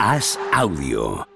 Haz audio.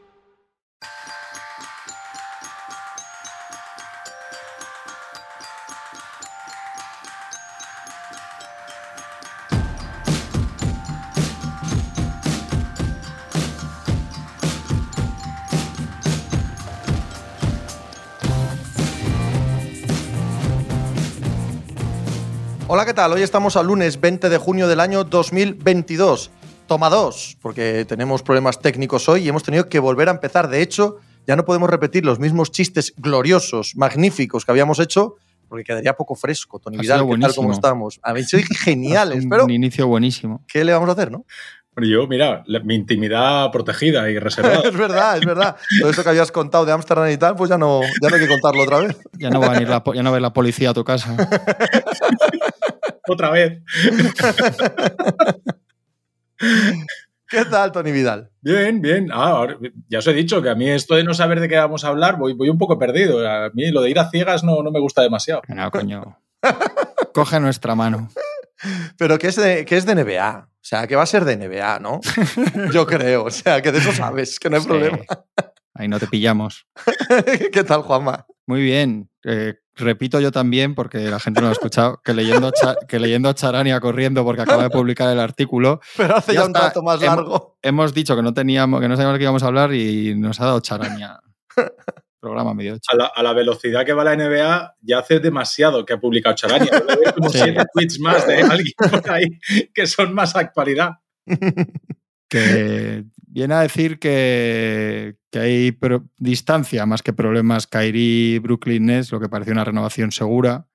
Hola, ¿qué tal? Hoy estamos al lunes 20 de junio del año 2022. Toma dos, porque tenemos problemas técnicos hoy y hemos tenido que volver a empezar. De hecho, ya no podemos repetir los mismos chistes gloriosos, magníficos que habíamos hecho, porque quedaría poco fresco. Tony Vidal, sido ¿qué tal como estamos? Habéis sido geniales, Un pero inicio buenísimo. ¿qué le vamos a hacer, no? Bueno, yo, mira, la- mi intimidad protegida y reservada. es verdad, es verdad. Todo eso que habías contado de Ámsterdam y tal, pues ya no, ya no hay que contarlo otra vez. Ya no va a venir la, ya no va a ir la policía a tu casa. Otra vez. ¿Qué tal, Tony Vidal? Bien, bien. Ah, ahora- ya os he dicho que a mí esto de no saber de qué vamos a hablar, voy, voy un poco perdido. A mí lo de ir a ciegas no, no me gusta demasiado. No, coño. Coge nuestra mano. Pero que es, de, que es de NBA. O sea, que va a ser de NBA, ¿no? Yo creo. O sea, que de eso sabes, que no hay Sí. problema. Ahí no te pillamos. ¿Qué tal, Juanma? Muy bien. Eh, repito yo también, porque la gente no lo ha escuchado, que leyendo, a que leyendo a Charania corriendo porque acaba de publicar el artículo, Pero hace Ya ya, un está. rato más largo. hemos dicho que no teníamos, que no sabíamos de qué íbamos a hablar y nos ha dado Charania. Programa medio hecho. A la, a la velocidad que va la NBA, ya hace demasiado que ha publicado Charania. Como Sí. siete tweets más de alguien por ahí que son más actualidad. que viene a decir que, hay distancia más que problemas. Kyrie Brooklyn Nets, lo que parece una renovación segura.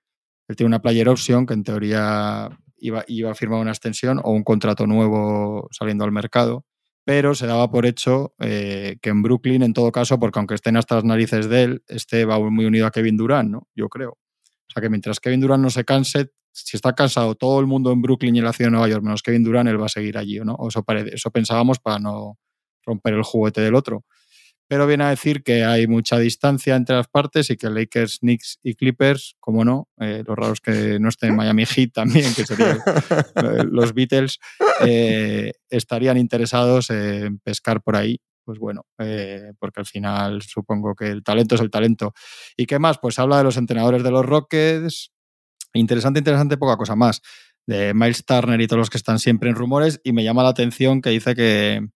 Él tiene una player option que en teoría iba, iba a firmar una extensión o un contrato nuevo saliendo al mercado. Pero se daba por hecho eh, que en Brooklyn, en todo caso, porque aunque estén hasta las narices de él, este va muy unido a Kevin Durant, ¿no? Yo creo. O sea que mientras Kevin Durant no se canse, si está cansado todo el mundo en Brooklyn y en la ciudad de Nueva York, menos Kevin Durant, él va a seguir allí, ¿o ¿no? O eso pensábamos para no romper el juguete del otro. Pero viene a decir que hay mucha distancia entre las partes y que Lakers, Knicks y Clippers, como no, eh, lo raro es que no esté en Miami Heat también, que serían los Beatles, eh, estarían interesados en pescar por ahí. Pues bueno, eh, porque al final supongo que el talento es el talento. ¿Y qué más? Pues habla de los entrenadores de los Rockets. Interesante, interesante, poca cosa más. De Miles Turner y todos los que están siempre en rumores. Y me llama la atención que dice que,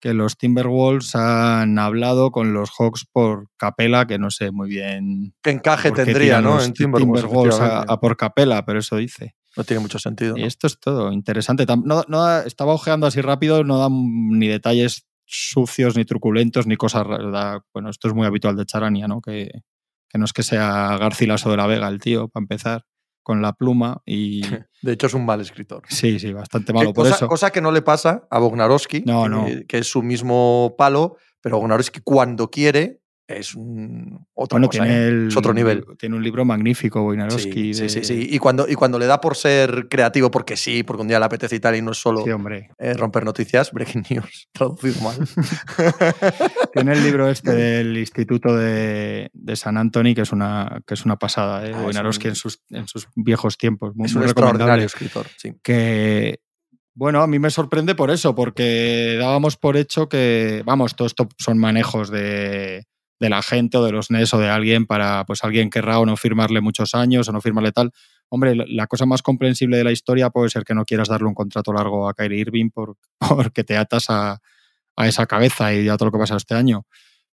que los Timberwolves han hablado con los Hawks por Capela, que no sé muy bien. ¿Qué encaje tendría, no? En Timberwolves. Timberwolves a, por Capela, pero eso dice. No tiene mucho sentido. Y esto es todo, interesante. No, no estaba ojeando así rápido, no dan ni detalles sucios, ni truculentos, ni cosas raras. Bueno, esto es muy habitual de Charania, ¿no? Que, que no es que sea Garcilaso de la Vega el tío, para empezar, con la pluma. Y De hecho, es un mal escritor. sí, sí, bastante Que malo. Por cosa, eso. cosa que no le pasa a Bognarowski, No, que, no. que es su mismo palo, pero Bognarowski cuando quiere es un, otra bueno, cosa, tiene, ¿eh? el- es otro nivel. tiene un libro magnífico, Wojnarowski. Sí, de- sí, sí, sí. Y cuando, y cuando le da por ser creativo, porque sí, porque un día le apetece y tal, y no es solo Sí, hombre. eh, romper noticias, breaking news, traducido mal. Tiene el libro este del Instituto de, de San Antonio, que es una, que es una pasada, ¿eh? Ah, un- en, sus, en sus viejos tiempos. Muy, es un extraordinario escritor, sí. que, bueno, a mí me sorprende por eso, porque dábamos por hecho que, vamos, todo esto son manejos de, de la gente o de los NES o de alguien para, pues alguien querrá o no firmarle muchos años o no firmarle tal. Hombre, la- cosa más comprensible de la historia puede ser que no quieras darle un contrato largo a Kyrie Irving por, porque te atas a, a esa cabeza y a todo lo que pasa este año.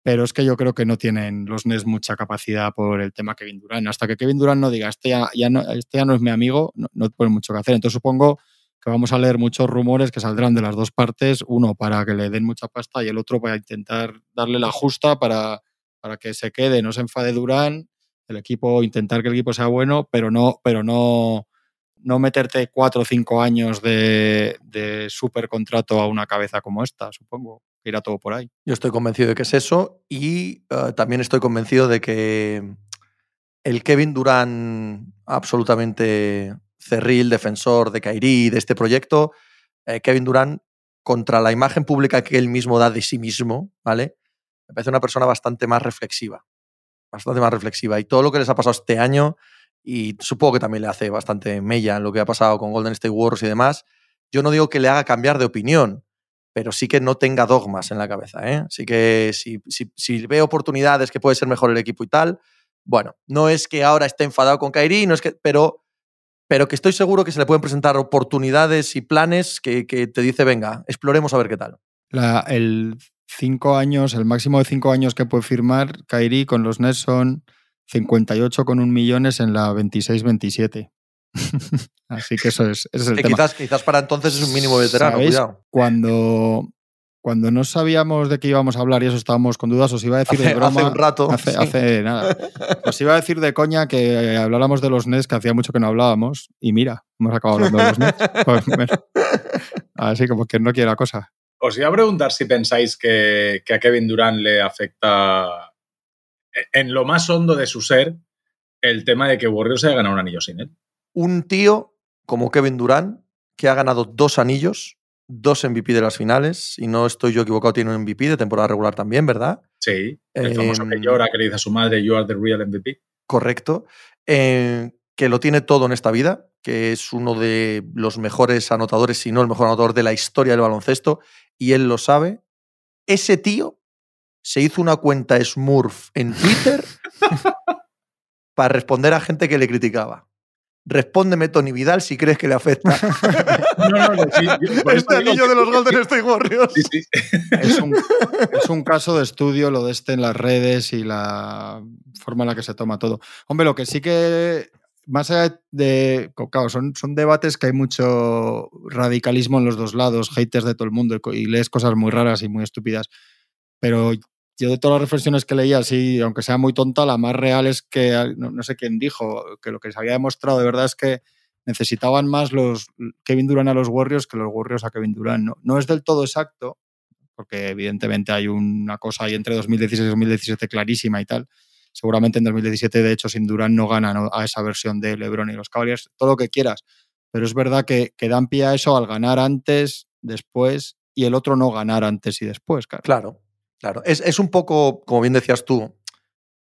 Pero es que yo creo que no tienen los NES mucha capacidad por el tema Kevin Durant. Hasta que Kevin Durant no diga, este ya, ya no, este ya no es mi amigo, no, no mucho que hacer. Entonces supongo que vamos a leer muchos rumores que saldrán de las dos partes, uno para que le den mucha pasta y el otro para intentar darle la justa para, para que se quede, no se enfade Durán, el equipo, intentar que el equipo sea bueno, pero no, pero no, no meterte cuatro o cinco años de, de super contrato a una cabeza como esta, supongo. que Irá todo por ahí. Yo estoy convencido de que es eso y eh, también estoy convencido de que el Kevin Durant absolutamente cerril, defensor de Kairi, de este proyecto, eh, Kevin Durant contra la imagen pública que él mismo da de sí mismo, ¿vale? Me parece una persona bastante más reflexiva, bastante más reflexiva y todo lo que les ha pasado este año y supongo que también le hace bastante mella en lo que ha pasado con Golden State Wars y demás. Yo no digo que le haga cambiar de opinión, pero sí que no tenga dogmas en la cabeza. ¿eh? Así que si, ve oportunidades que puede ser mejor el equipo y tal, bueno, no es que ahora esté enfadado con Kairi, no es que, pero, pero que estoy seguro que se le pueden presentar oportunidades y planes que, que te dice, venga, exploremos a ver qué tal. La, el cinco años, el máximo de cinco años que puede firmar Kairi con los Nets son 58,1 millones en la 26-27. Así que eso es, ese es el que tema. quizás, quizás para entonces es un mínimo veterano, ¿Sabéis? cuidado. Cuando, cuando no sabíamos de qué íbamos a hablar y eso estábamos con dudas, os iba a decir Hace, de broma. hace un rato. Hace, sí. hace nada. Os iba a decir de coña que habláramos de los Nets, que hacía mucho que no hablábamos. Y mira, hemos acabado hablando de los Nets. Pues, bueno. Así como que no quiere la cosa. Os iba a preguntar si pensáis que, que a Kevin Durant le afecta en lo más hondo de su ser el tema de que Warriors haya ganado un anillo sin él. Un tío como Kevin Durant, que ha ganado dos anillos, dos MVP de las finales, y no estoy yo equivocado, tiene un MVP de temporada regular también, ¿verdad? Sí, el Eh, famoso que llora, que le dice a su madre, you are the real MVP. Correcto. Eh, que lo tiene todo en esta vida, que es uno de los mejores anotadores, si no el mejor anotador de la historia del baloncesto, y él lo sabe. Ese tío se hizo una cuenta Smurf en Twitter para responder a gente que le criticaba. Respóndeme, Tony Vidal, si crees que le afecta. No, no, no, sí, yo- por este anillo de los Golden State Warriors. Sí, sí. Es un, es un caso de estudio lo de este en las redes y la forma en la que se toma todo. Hombre, lo que sí que, más allá de, claro, son, son debates que hay mucho radicalismo en los dos lados, haters de todo el mundo y lees cosas muy raras y muy estúpidas. Pero yo de todas las reflexiones que leía, sí, aunque sea muy tonta, la más real es que, no, no sé quién dijo, que lo que se había demostrado de verdad es que necesitaban más los Kevin Durant a los Warriors que los Warriors a Kevin Durant. No, no es del todo exacto, porque evidentemente hay una cosa ahí entre 2016 y 2017 clarísima y tal. Seguramente en 2017, de hecho, sin Durant no ganan a esa versión de LeBron y los Cavaliers, todo lo que quieras. Pero es verdad que, que dan pie a eso al ganar antes, después, y el otro no ganar antes y después, claro. Claro, claro. Es, es un poco, como bien decías tú,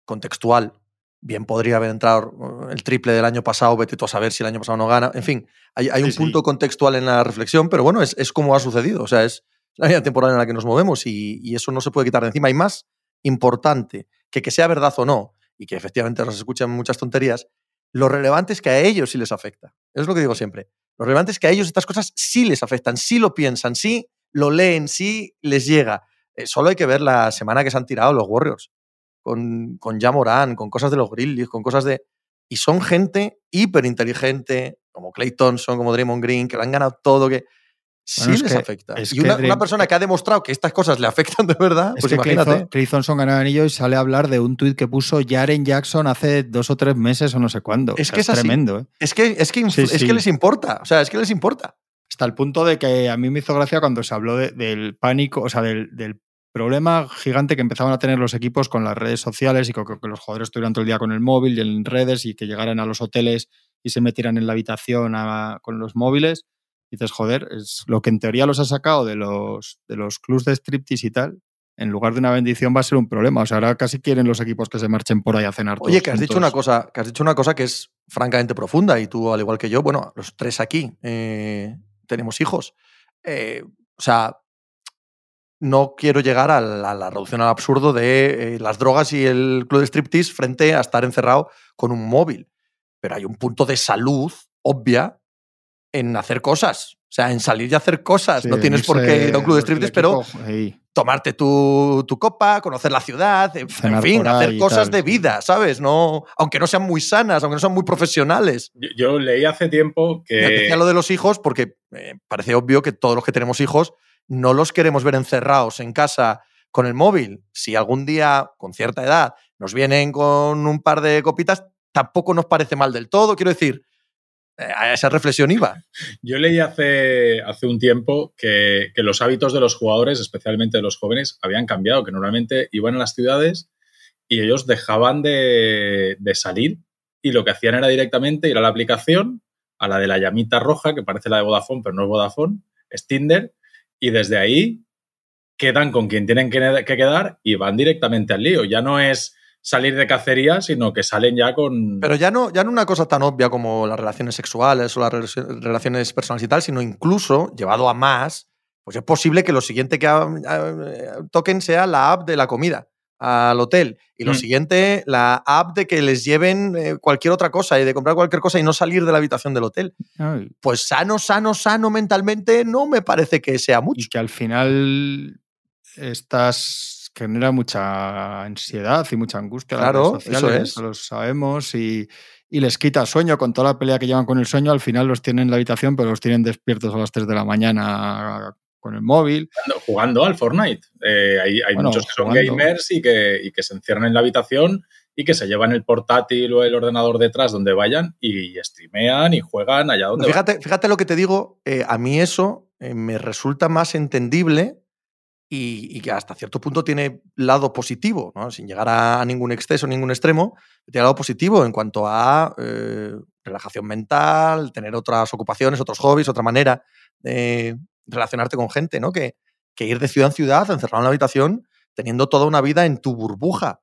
contextual. Bien podría haber entrado uh, el triple del año pasado, vete tú a saber si el año pasado no gana. En fin, hay, hay un sí. punto contextual en la reflexión, pero bueno, es, es como ha sucedido. O sea, es la misma temporada en la que nos movemos y, y eso no se puede quitar de encima. Y más importante que que sea verdad o no, y que efectivamente nos escuchan muchas tonterías, lo relevante es que a ellos sí les afecta. Es lo que digo siempre. Lo relevante es que a ellos estas cosas sí les afectan, sí lo piensan, sí lo leen, sí les llega. Eh, solo hay que ver la semana que se han tirado los Warriors con, con Morant, con cosas de los Grizzlies, con cosas de. Y son gente hiper inteligente, como Clay Thompson, como Draymond Green, que lo han ganado todo, que Bueno, es les que- afecta. y una, persona que ha demostrado que estas cosas le afectan de verdad, Es pues que imagínate. Clay Thompson gana el anillo y sale a hablar de un tuit que puso Jaren Jackson hace dos o tres meses o no sé cuándo. Es O sea, que es así. tremendo, ¿eh? Es que, es, que, Sí, es sí. que les importa. O sea, es que les importa. Hasta el punto de que a mí me hizo gracia cuando se habló de- del pánico, o sea, del, del problema gigante que empezaban a tener los equipos con las redes sociales y con que los jugadores estuvieran todo el día con el móvil y en redes y que llegaran a los hoteles y se metieran en la habitación a- con los móviles. Dices, joder, es lo que en teoría los ha sacado de los, de los clubs de striptease y tal. En lugar de una bendición va a ser un problema. O sea, ahora casi quieren los equipos que se marchen por ahí a cenar Oye, todos que has dicho una cosa, que has dicho una cosa que es francamente profunda, y tú, al igual que yo, bueno, los tres aquí eh, tenemos hijos. Eh, o sea, no quiero llegar a la, a la reducción al absurdo de eh, las drogas y el club de striptease frente a estar encerrado con un móvil. Pero hay un punto de salud obvia en hacer cosas. O sea, en salir y hacer cosas. Sí, no tienes por qué ir a un club de striptease, pero tomarte tu, tu copa, conocer la ciudad, en, fin, hacer cosas tal, de vida, ¿sabes? No, aunque no sean muy sanas, aunque no sean muy profesionales. Yo, yo leí hace tiempo Me que. decía lo de los hijos porque eh, parece obvio que todos los que tenemos hijos no los queremos ver encerrados en casa con el móvil. Si algún día, con cierta edad, nos vienen con un par de copitas, tampoco nos parece mal del todo. Quiero decir, a esa reflexión iba. Yo leí hace, hace un tiempo que, que los hábitos de los jugadores, especialmente de los jóvenes, habían cambiado, que normalmente iban a las ciudades y ellos dejaban de, de salir y lo que hacían era directamente ir a la aplicación, a la de la llamita roja, que parece la de Vodafone, pero no es Vodafone, es Tinder, y desde ahí quedan con quien tienen que, que quedar y van directamente al lío. Ya no es salir de cacería, sino que salen ya con... Pero ya no, ya no una cosa tan obvia como las relaciones sexuales o las relaciones personales y tal, sino incluso llevado a más, pues es posible que lo siguiente que ah, toquen sea la app de la comida al hotel y lo Mm. siguiente la app de que les lleven eh, cualquier otra cosa y de comprar cualquier cosa y no salir de la habitación del hotel. Ay, Pues sano, sano, sano mentalmente no me parece que sea Y mucho. que al final estás genera mucha ansiedad y mucha angustia a las Claro, eso es. lo sabemos, y, y les quita sueño con toda la pelea que llevan con el sueño, al final los tienen en la habitación, pero los tienen despiertos a las 3 de la mañana con el móvil. Jugando- Jugando al Fortnite. Eh, hay hay Bueno, muchos que son jugando. gamers y que, y que se encierran en la habitación y que se llevan el portátil o el ordenador detrás donde vayan y streamean y juegan allá donde vayan. Fíjate, fíjate lo que te digo, eh, a mí eso eh, me resulta más entendible y, que hasta cierto punto tiene lado positivo, sin llegar a, a ningún exceso, ningún extremo, tiene lado positivo en cuanto a eh, relajación mental, tener otras ocupaciones, otros hobbies, otra manera de relacionarte con gente, ¿no? Que, que ir de ciudad en ciudad, encerrado en la habitación, teniendo toda una vida en tu burbuja.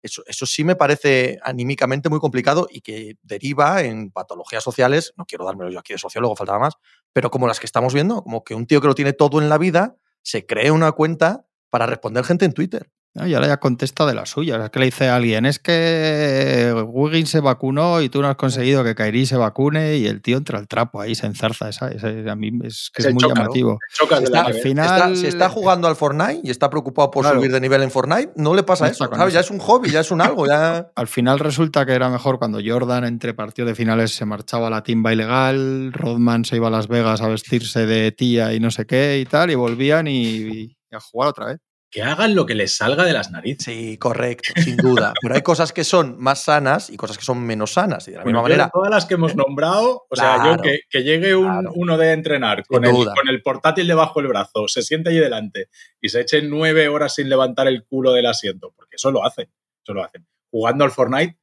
Eso, eso sí me parece anímicamente muy complicado y que deriva en patologías sociales, no quiero dármelo yo aquí de sociólogo, faltaba más, pero como las que estamos viendo, como que un tío que lo tiene todo en la vida se cree una cuenta para responder gente en Twitter. ¿No? Y ahora ya contesta de la suya. Es que le dice a alguien, es que Wiggins se vacunó y tú no has conseguido que Kairi se vacune y el tío entra al trapo ahí, se enzarza. Esa, esa- a mí es que Es es, el muy llamativo. La está, al final- está- si está jugando al Fortnite y está preocupado por Claro. subir de nivel en Fortnite, no le pasa No eso. Ya es un hobby, ya es un algo. Ya... Al final resulta que era mejor cuando Jordan entre partidos de finales se marchaba a la timba ilegal, Rodman se iba a Las Vegas a vestirse de tía y no sé qué y tal, y volvían y, y a jugar otra vez. Que hagan lo que les salga de las narices. Sí, correcto, sin duda. Pero hay cosas que son más sanas y cosas que son menos sanas. Y de la Bueno, misma manera, todas las que hemos nombrado, o sea, yo que, que llegue un, claro. uno de entrenar con el, con el portátil debajo del brazo, se siente allí delante y se eche nueve horas sin levantar el culo del asiento, porque eso lo hacen, eso lo hacen. Jugando al Fortnite,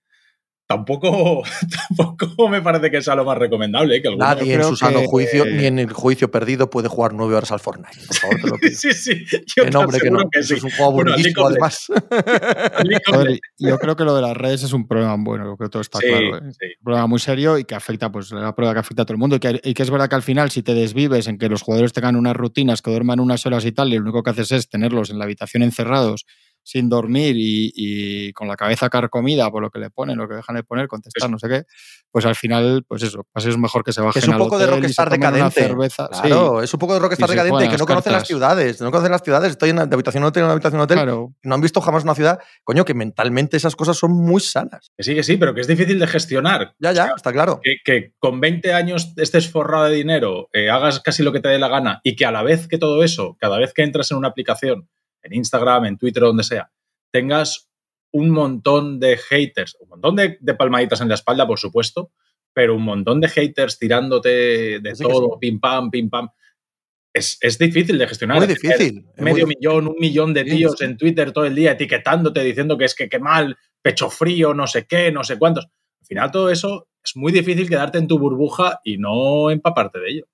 tampoco, tampoco me parece que sea lo más recomendable. ¿eh? Que nadie en su sano que- juicio, ni en el juicio perdido, puede jugar nueve horas al Fortnite. Por favor, te lo pido. Sí, sí, yo te que no. que Eso sí. es un juego Bueno, of además. Joder, yo creo que lo de las redes es un problema bueno, yo creo que todo está sí, claro. ¿eh? sí. Un problema muy serio y que afecta, pues la prueba que afecta a todo el mundo. Y que, y que es verdad que al final, si te desvives en que los jugadores tengan unas rutinas, que duerman unas horas y tal, y lo único que haces es tenerlos en la habitación encerrados sin dormir y, y con la cabeza carcomida por lo que le ponen, lo que dejan de poner, contestar, no sé qué, pues al final, pues eso, pues es mejor que se bajen Es un al poco de hotel y se rockstar decadente. cerveza. Sí, Claro, es un poco de rockstar decadente que no las conocen las cartas. ciudades. No conocen las ciudades. Estoy en, de habitación en hotel, en habitación hotel. claro. No han visto jamás una ciudad. Coño, que mentalmente esas cosas son muy sanas. Que sí, que sí, pero que es difícil de gestionar. Ya, ya, está claro. que, que con 20 años estés forrado de dinero, eh, hagas casi lo que te dé la gana y que a la vez que todo eso, cada vez que entras en una aplicación, en Instagram, en Twitter, donde sea, tengas un montón de haters, un montón de, de palmaditas en la espalda, por supuesto, pero un montón de haters tirándote de todo, pim pam, pim pam. Es, es difícil de gestionar. Muy difícil. es Medio muy- millón, un millón de tíos en Twitter todo el día etiquetándote, diciendo que es que qué mal, pecho frío, no sé qué, no sé cuántos. Al final todo eso es muy difícil quedarte en tu burbuja y no empaparte de ello.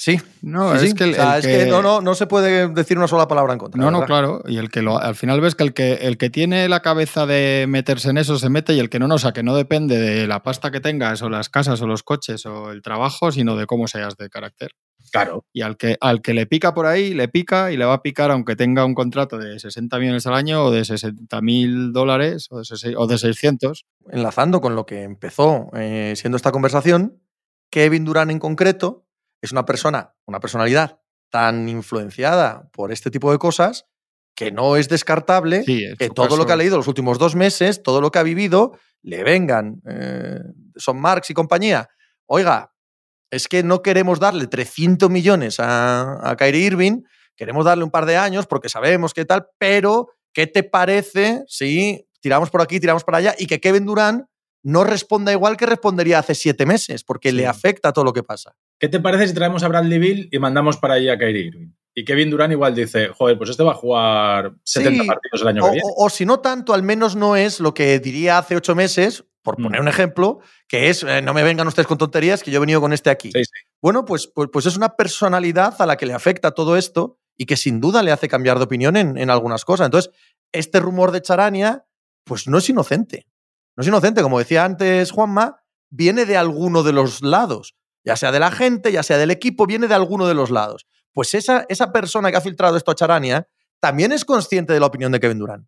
Sí, No, sí, es sí. que el- O sea, el es que que- no, no, no se puede decir una sola palabra en contra. No, no, claro. Y el que lo, al final ves que el que el que tiene la cabeza de meterse en eso se mete y el que no, no, o sea, que no depende de la pasta que tengas o las casas o los coches o el trabajo, sino de cómo seas de carácter. Claro, Y al que, al que le pica por ahí, le pica y le va a picar aunque tenga un contrato de 60 millones al año o de 60 mil dólares o de, o de 600. enlazando con lo que empezó eh, siendo esta conversación, Kevin Durant en concreto es una persona, una personalidad tan influenciada por este tipo de cosas que no es descartable Sí, que todo lo que ha leído los últimos dos meses, todo lo que ha vivido, le vengan eh, Son Marx y compañía. Oiga, es que no queremos darle 300 millones a, a Kyrie Irving, queremos darle un par de años porque sabemos qué tal, pero ¿qué te parece si tiramos por aquí, tiramos para allá y que Kevin Durant no responda igual que respondería hace siete meses porque Sí. le afecta todo lo que pasa? ¿Qué te parece si traemos a Bradley Bill y mandamos para allí a Kyrie Irving? Y Kevin Durant igual dice, joder, pues este va a jugar 70 Sí, partidos el año O, que viene. o- o si no tanto, al menos no es lo que diría hace ocho meses, por Mm. poner un ejemplo, que es, eh, no me vengan ustedes con tonterías, que yo he venido con este aquí. Sí, sí. Bueno, pues, pues, pues es una personalidad a la que le afecta todo esto y que sin duda le hace cambiar de opinión en, en algunas cosas. Entonces, este rumor de Charania, pues no es inocente. No es inocente, como decía antes Juanma, viene de alguno de los lados. Ya sea de la gente, ya sea del equipo, viene de alguno de los lados. Pues esa, esa persona que ha filtrado esto a Charania también es consciente de la opinión de Kevin Durant.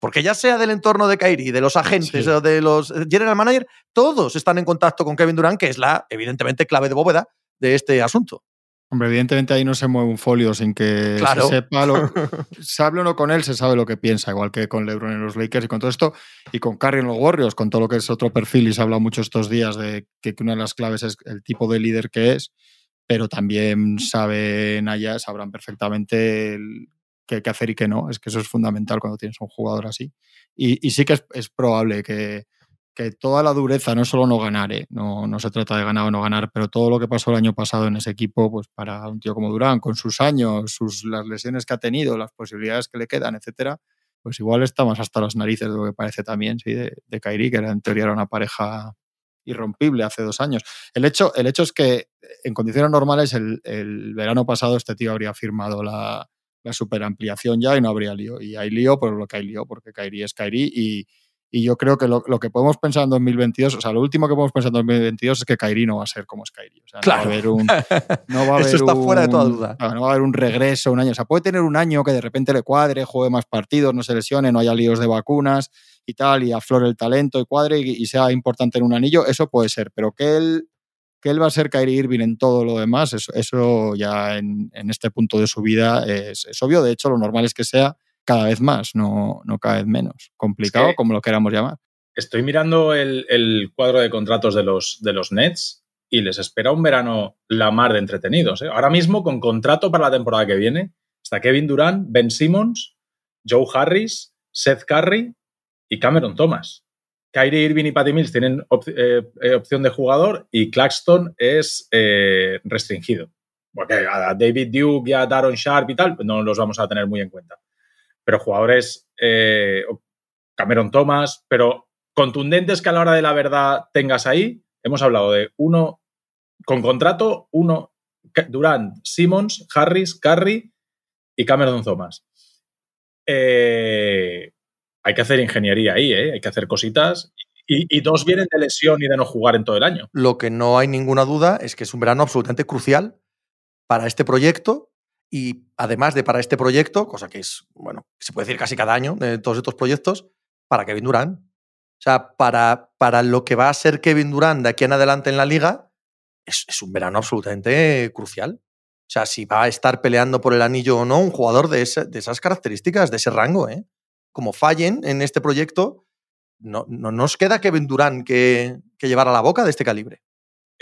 Porque ya sea del entorno de Kyrie, de los agentes Sí. o de los eh, general manager, todos están en contacto con Kevin Durant, que es la, evidentemente, clave de bóveda de este asunto. Hombre, evidentemente ahí no se mueve un folio sin que Claro. se sepa lo. se hable o no con él, se sabe lo que piensa, igual que con LeBron en los Lakers y con todo esto, y con Curry en los Warriors, con todo lo que es otro perfil, y se ha hablado mucho estos días de que una de las claves es el tipo de líder que es, pero también saben allá, sabrán perfectamente qué que hacer y qué no. Es que eso es fundamental cuando tienes un jugador así. Y, y sí que es, es probable que, que toda la dureza, no solo no ganar, ¿eh? no, no se trata de ganar o no ganar, pero todo lo que pasó el año pasado en ese equipo, pues para un tío como Durán, con sus años, sus, las lesiones que ha tenido, las posibilidades que le quedan, etcétera, pues igual estamos hasta las narices de lo que parece también, sí, de, de Kairi, que en teoría era una pareja irrompible hace dos años. El hecho, el hecho es que en condiciones normales el, el verano pasado este tío habría firmado la, la superampliación ya y no habría lío. Y hay lío por lo que hay lío, porque Kairi es Kairi y, y yo creo que lo, lo, que podemos pensar en 2022, o sea, lo último que podemos pensar en 2022 es que Kairi no va a ser como es Kairi. O sea, Claro. no va a haber un. No va a haber Eso está un- fuera de toda duda. no va a haber un regreso, un año. O sea, puede tener un año que de repente le cuadre, juegue más partidos, no se lesione, no haya líos de vacunas y tal, y aflore el talento y cuadre y, y sea importante en un anillo, eso puede ser. Pero que él, que él va a ser Kyrie Irving en todo lo demás, eso, eso ya en, en este punto de su vida es, es obvio. De hecho, lo normal es que sea cada vez más, no, no cada vez menos. Complicado, Es que- como lo queramos llamar. Estoy mirando el, el cuadro de contratos de los, de los Nets y les espera un verano la mar de entretenidos. ¿eh? Ahora mismo, con contrato para la temporada que viene, está Kevin Durant, Ben Simmons, Joe Harris, Seth Curry y Cameron Thomas. Kyrie Irving y Patty Mills tienen op- eh, eh, opción de jugador y Claxton es eh, restringido. Porque a David Duke y a Daron Sharp y tal, no los vamos a tener muy en cuenta. Pero jugadores, eh, Cameron Thomas, pero contundentes que a la hora de la verdad tengas ahí. Hemos hablado de uno con contrato, uno Durant, Simmons, Harris, Curry y Cameron Thomas. Eh, hay que hacer ingeniería ahí, ¿eh? hay que hacer cositas. Y, y dos vienen de lesión y de no jugar en todo el año. Lo que no hay ninguna duda es que es un verano absolutamente crucial para este proyecto y además de para este proyecto, cosa que es, bueno, se puede decir casi cada año de todos estos proyectos, para Kevin Durant. O sea, para, para lo que va a ser Kevin Durant de aquí en adelante en la liga, es, un verano absolutamente crucial. O sea, si va a estar peleando por el anillo o no, un jugador de esas características, de ese rango, ¿eh? Como fallen en este proyecto, no, no nos queda Kevin Durant que, que llevar a la boca de este calibre.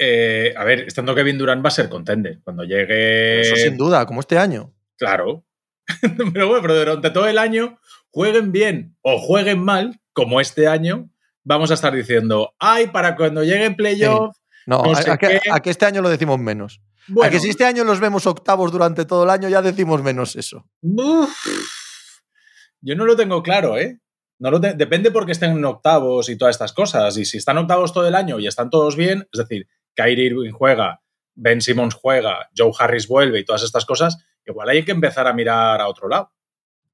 Eh, a ver, estando Kevin Durant va a ser contender. Cuando llegue. Eso sin duda, como este año. Claro. pero bueno, pero durante todo el año, jueguen bien o jueguen mal, como este año, vamos a estar diciendo, ay, para cuando llegue playoff. No, sé a que, qué. a que este año lo decimos menos. Bueno, a que si este año los vemos octavos durante todo el año, ya decimos menos eso. uf, yo no lo tengo claro, ¿eh? No lo Depende porque estén en octavos y todas estas cosas. Y si están octavos todo el año y están todos bien, es decir, Kyrie Irving juega, Ben Simmons juega, Joe Harris vuelve y todas estas cosas, igual hay que empezar a mirar a otro lado.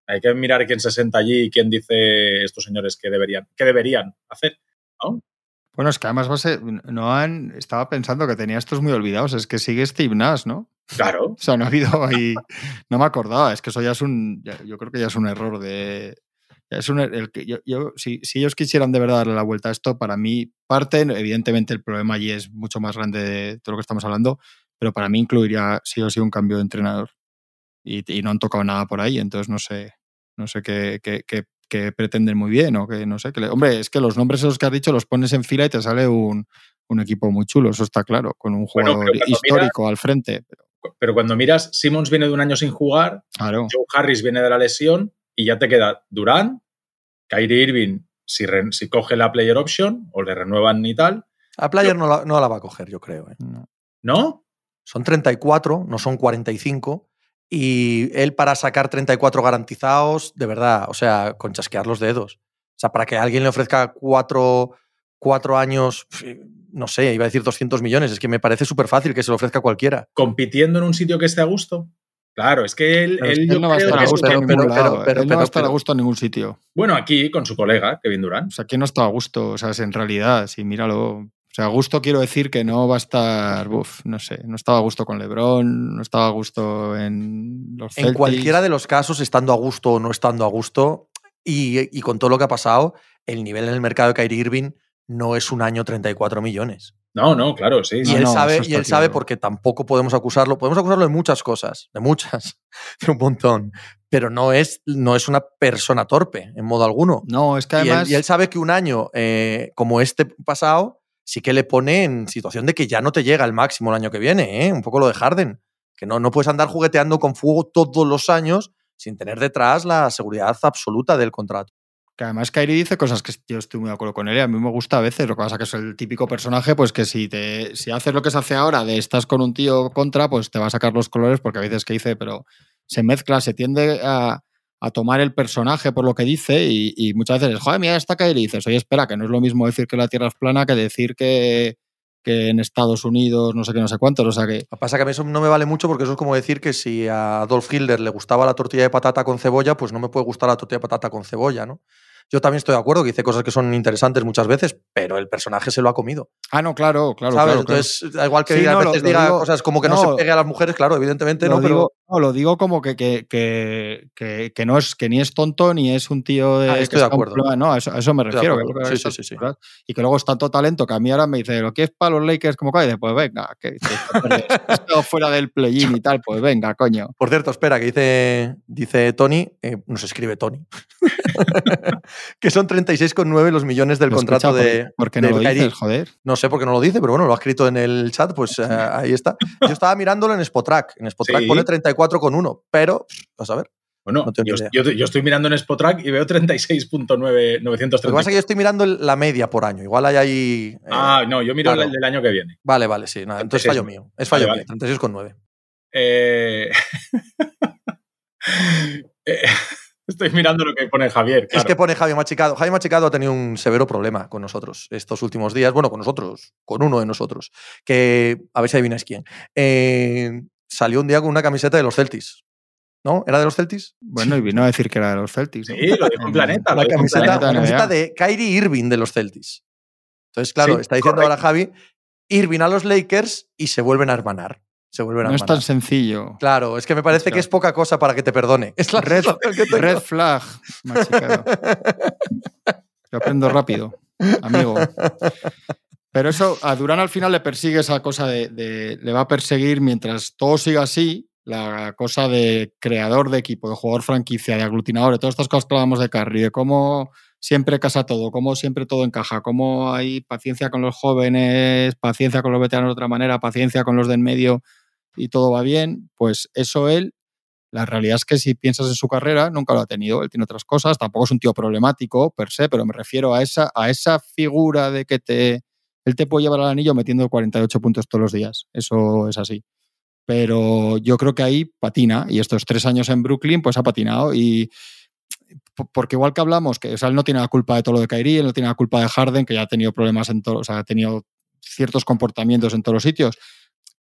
Hay que mirar quién se sienta allí y quién dice estos señores que deberían, que deberían hacer. ¿no? Bueno, es que además no han, estaba pensando que tenía estos muy olvidados, es que sigue Steve Nash, ¿no? Claro. O sea, no ha habido ahí. No me acordaba, es que eso ya es un. yo creo que ya es un error de. Es un el que yo, yo- si, si ellos quisieran de verdad darle la vuelta a esto, para mí, parte, evidentemente el problema allí es mucho más grande de todo lo que estamos hablando, pero para mí incluiría sí o sí un cambio de entrenador. Y, y no han tocado nada por ahí, entonces no sé. No sé qué, qué- qué- qué pretenden muy bien o que no sé. Que le- hombre, es que los nombres esos que has dicho los pones en fila y te sale un, un equipo muy chulo, eso está claro, con un jugador histórico al frente. Pero cuando miras, Simmons viene de un año sin jugar, Claro. Joe Harris viene de la lesión y ya te queda Durant, Kyrie Irving, si, re- si coge la player option o le renuevan y tal, A Player no la, no la va a coger, yo creo. ¿eh? No. ¿no? Son 34, no son 45. Y él para sacar 34 garantizados, de verdad, o sea, con chasquear los dedos. O sea, para que alguien le ofrezca cuatro, cuatro años, no sé, iba a decir 200 millones, es que me parece súper fácil que se lo ofrezca cualquiera. Compitiendo en un sitio que esté a gusto. Claro, es que él, Pero no va a estar a gusto en ningún lado. pero- él no va a estar a gusto en ningún sitio. Bueno, aquí con su colega, Kevin O Durant. sea, ¿quién no está a gusto? O sea, es en realidad, si míralo. O sea, a gusto quiero decir que no va a estar, uf, no sé, no estaba a gusto con LeBron, no estaba a gusto en los En cualquiera de los casos, estando a gusto o no estando a gusto, y, y, con todo lo que ha pasado, el nivel en el mercado de Kyrie Irving no es un año 34 millones. No, no, claro, sí. Y no, él, no, sabe, y él sabe porque tampoco podemos acusarlo. Podemos acusarlo de muchas cosas, de muchas, de un montón. Pero no es, no es una persona torpe, en modo alguno. No, es que además. Y él, y él sabe que un año eh, como este pasado sí que le pone en situación de que ya no te llega el máximo el año que viene, ¿eh? un poco lo de Harden. Que no, no puedes andar jugueteando con fuego todos los años sin tener detrás la seguridad absoluta del contrato. Que además Kyrie dice cosas que yo estoy muy de acuerdo con él y a mí me gusta a veces. Lo que pasa es que es el típico personaje, pues que si te si haces lo que se hace ahora de estás con un tío contra, pues te va a sacar los colores porque a veces que dice, pero se mezcla, se tiende a, a tomar el personaje por lo que dice y, muchas veces, joder, mira, está Kyrie y dices, oye, espera, que no es lo mismo decir que la Tierra es plana que decir que, que en Estados Unidos no sé qué, no sé cuántos. O sea que. Lo que pasa es que a mí eso no me vale mucho porque eso es como decir que si a Adolf Hitler le gustaba la tortilla de patata con cebolla, pues no me puede gustar la tortilla de patata con cebolla, ¿no? Yo también estoy de acuerdo que dice cosas que son interesantes muchas veces, pero el personaje se lo ha comido. Ah, no, claro, claro. ¿Sabes? claro, Entonces, igual que Sí, diga- no, a veces lo diga digo- cosas como que no, no, se pegue a las mujeres, claro, evidentemente no, digo, pero. No, lo digo como que, que, que, que, que no es, que ni es tonto ni es un tío de. Ah, que estoy de un acuerdo. No, a eso, a eso me Estoy refiero. que- Sí, sí, sí. Y que luego es tanto talento que a mí ahora me dice, ¿lo quieres para los Lakers como Kyrie? Pues venga, que que- que estado fuera del play-in y tal, pues venga, coño. Por cierto, espera, que dice, dice Tony, eh, nos escribe Tony, que son 36,9 los millones del contrato de. ¿por, por qué no de lo dices, joder? No sé por qué no lo dice, pero bueno, lo ha escrito en el chat, pues eh, ahí está. Yo estaba mirándolo en Spotrack. En Spotrack Sí. pone 34,1, pero, vas a ver. Bueno, No yo, estoy mirando en Spotrack y veo 36.9 Lo que pasa es que yo estoy mirando la media por año. Igual hay ahí. eh, Ah, no, yo miro claro. el del año que viene. Vale, vale, sí. nada, entonces 36. fallo mío. Es fallo Vale, mío. 36,9. Eh, eh, Estoy mirando lo que pone Javier. Es que pone Javi Machicado. Javi Machicado ha tenido un severo problema con nosotros estos últimos días. Bueno, con nosotros, con uno de nosotros. Que, a ver si adivináis quién. Eh, salió un día con una camiseta de los Celtics. ¿No? ¿Era de los Celtics? Bueno, y vino a decir que era de los Celtics. ¿no? Sí, lo dijo en Planeta. La camiseta, Planeta. la NBA. camiseta de Kyrie Irving de los Celtics. Entonces, claro, Sí, está diciendo correcto. ahora Javi, Irving a los Lakers y se vuellen a hermanar. Se vuelven a No es tan sencillo. Claro, es que me parece que es poca cosa para que te perdone. Es la Red, sensación que tengo. red flag, machicado. Yo aprendo rápido, amigo. Pero eso, a Durán al final le persigue esa cosa de, le va a perseguir mientras todo siga así, la cosa de creador de equipo, de jugador franquicia, de aglutinador, de todas estas cosas que hablábamos de Carry, de cómo siempre casa todo, cómo siempre todo encaja, cómo hay paciencia con los jóvenes, paciencia con los veteranos de otra manera, paciencia con los de en medio y todo va bien, pues eso él la realidad es que si piensas en su carrera, nunca lo ha tenido. Él tiene otras cosas, tampoco es un tío problemático per se, pero me refiero a esa, a esa figura de que te, él te puede llevar al anillo metiendo 48 puntos todos los días. Eso es así. Pero yo creo que ahí patina, y estos tres años en Brooklyn, pues ha patinado. Y po- porque igual que hablamos, que o sea, él no tiene la culpa de todo lo de Kyrie, él no tiene la culpa de Harden, que ya ha tenido problemas en todo, o sea, ha tenido ciertos comportamientos en todos los sitios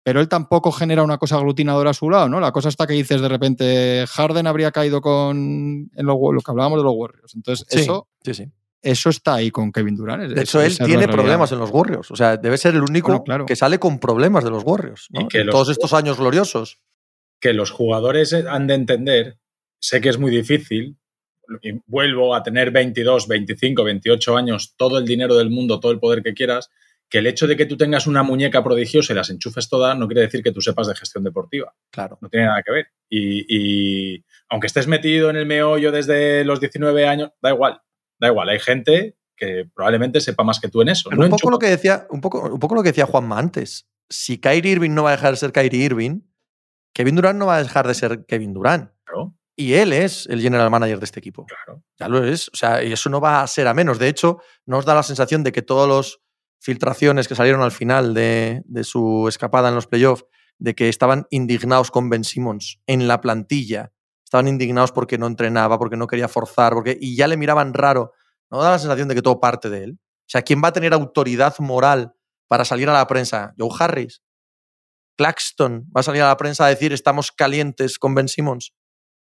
pero él tampoco genera una cosa aglutinadora a su lado, ¿no? La cosa está que dices de repente, Harden habría caído con en lo, lo que hablábamos de los Warriors. Entonces, Sí, eso, sí, sí. Eso está ahí con Kevin Durant. De hecho, él tiene problemas en los Warriors. O sea, debe ser el único Bueno, claro. que sale con problemas de los Warriors. ¿no? Y que En los- Todos estos años gloriosos. que los jugadores han de entender, sé que es muy difícil, y vuelvo a tener 22, 25, 28 años, todo el dinero del mundo, todo el poder que quieras, que el hecho de que tú tengas una muñeca prodigiosa y las enchufes todas no quiere decir que tú sepas de gestión deportiva. Claro. No tiene nada que ver. Y, y aunque estés metido en el meollo desde los 19 años, da igual, da igual. Hay gente que probablemente sepa más que tú en eso. Pero No un, poco lo que decía, un, poco, un poco lo que decía Juanma antes. Si Kyrie Irving no va a dejar de ser Kyrie Irving, Kevin Durant no va a dejar de ser Kevin Durant. Claro, Y él es el general manager de este equipo. claro. Ya lo es. O sea, y eso no va a ser a menos. De hecho, nos da la sensación de que todas las filtraciones que salieron al final de, de su escapada en los playoffs, de que estaban indignados con Ben Simmons en la plantilla. Estaban indignados porque no entrenaba, porque no quería forzar, porque, y ya le miraban raro. No da la sensación de que todo parte de él. O sea, ¿quién va a tener autoridad moral para salir a la prensa? Joe Harris. Claxton va a salir a la prensa a decir estamos calientes con Ben Simmons.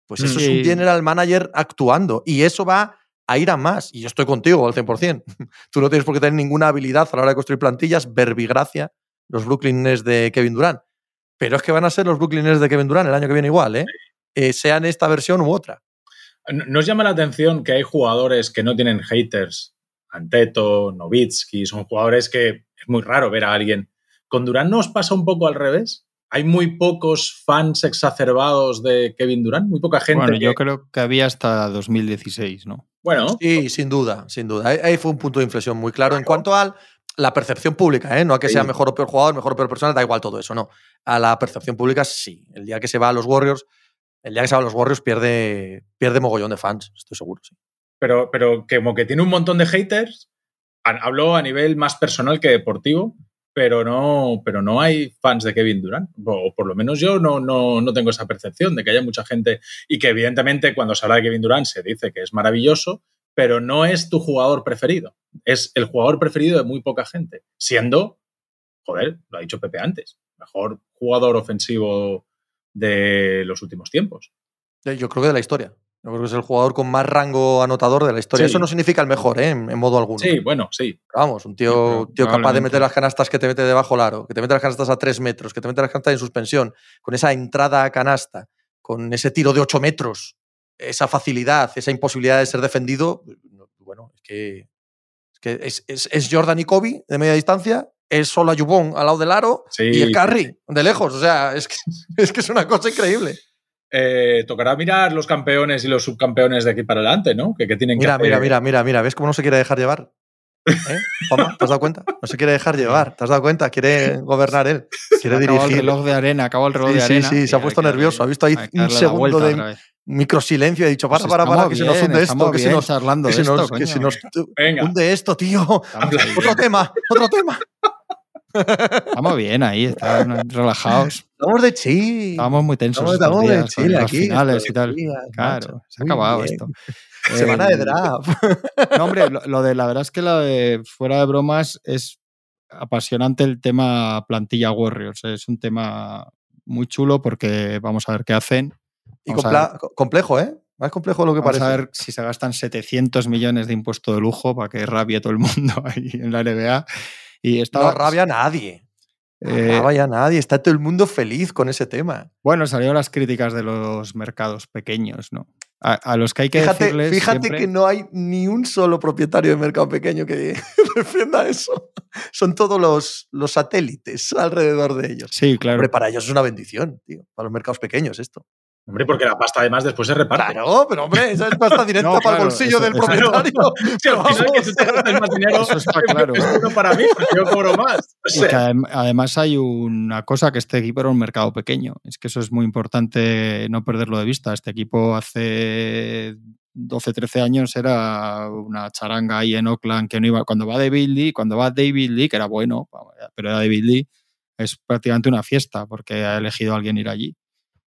Pues eso es un general manager actuando. Y eso va a ir a más. Y yo estoy contigo al 100%. Tú no tienes por qué tener ninguna habilidad a la hora de construir plantillas, verbigracia, los Brooklyn Nets de Kevin Durant. Pero es que van a ser los Brooklyn Nets de Kevin Durant el año que viene igual, ¿eh? Eh sean esta versión u otra. ¿Nos llama la atención que hay jugadores que no tienen haters? Anteto, Novitsky, son jugadores que es muy raro ver a alguien. ¿Con Durant nos pasa un poco al revés? hay muy pocos fans exacerbados de Kevin Durant, muy poca gente. Bueno, yo creo que había hasta 2016, ¿no? Bueno. Sí, sin duda, sin duda. Ahí, fue un punto de inflexión muy claro. En cuanto a la percepción pública, ¿eh? no a que sea mejor o peor jugador, mejor o peor persona, da igual todo eso, no. A la percepción pública, sí. El día que se va a los Warriors, el día que se va a los Warriors pierde, pierde mogollón de fans, estoy seguro, sí. Pero, pero como que tiene un montón de haters, hablo a nivel más personal que deportivo, pero no, pero no hay fans de Kevin Durant. O por lo menos yo no, no, tengo esa percepción de que haya mucha gente y que evidentemente cuando se habla de Kevin Durant se dice que es maravilloso, pero no es tu jugador preferido. Es el jugador preferido de muy poca gente, siendo, joder, lo ha dicho Pepe antes, mejor jugador ofensivo de los últimos tiempos. Yo creo que de la historia. Yo creo que es el jugador con más rango anotador de la historia. Eso no significa el mejor, ¿eh? en, modo alguno. Sí, bueno, sí. Vamos, un tío, tío capaz de meter las canastas que te mete debajo del aro, que te mete las canastas a tres metros, que te mete las canastas en suspensión, con esa entrada a canasta, con ese tiro de ocho metros, esa facilidad, esa imposibilidad de ser defendido. Bueno, es que es, que es, es, Jordan y Kobe de media distancia, es solo Ayubón al lado del aro y el Curry de lejos. O sea, es que, es que es una cosa increíble. Eh, tocará mirar los campeones y los subcampeones de aquí para adelante, ¿no? Que, tienen mira, Mira, mira, mira, mira, ¿ves cómo no se quiere dejar llevar? ¿Eh? ¿te has dado cuenta? No se quiere dejar llevar, ¿te has dado cuenta? Quiere gobernar él, quiere dirigir. el reloj de arena, acabó el reloj de arena. Sí, sí, se ha puesto nervioso, ha visto ahí un segundo de microsilencio y ha dicho, para, pues para, para, que se nos hunde esto, que se nos, que se nos, que se nos hunde esto, tío. Otro tema, otro tema. Estamos bien ahí, estamos relajados. Estamos de chill. Estamos muy tensos. Estamos, de chill aquí. Finales y tal. claro, se ha acabado esto. Semana de draft. No, hombre, lo, de la verdad es que la de fuera de bromas es apasionante el tema plantilla Warriors. Es un tema muy chulo porque vamos a ver qué hacen. y complejo, ¿eh? Más complejo de lo que Vamos parece. a ver si se gastan 700 millones de impuesto de lujo para que rabie todo el mundo ahí en la NBA. Y estaba, no rabia nadie. No eh, nadie. Está todo el mundo feliz con ese tema. Bueno, salieron las críticas de los mercados pequeños, ¿no? A, los que hay que fíjate, decirles Fíjate que no hay ni un solo propietario de mercado pequeño que defienda eso. Son todos los, los satélites alrededor de ellos. Sí, claro. Hombre, para ellos es una bendición, tío. Para los mercados pequeños esto. Hombre, porque la pasta además después se reparte. Claro, pero hombre, esa es pasta directa para el bolsillo del propietario. Claro, que tú te gastas más dinero, eso está claro. es para mí, porque yo cobro más. además hay una cosa, que este equipo era un mercado pequeño. Es que eso es muy importante no perderlo de vista. Este equipo hace 12, 13 años era una charanga ahí en Oakland que no iba. Cuando va David Lee, cuando va David Lee, que era bueno, pero era David Lee, es prácticamente una fiesta porque ha elegido a alguien ir allí.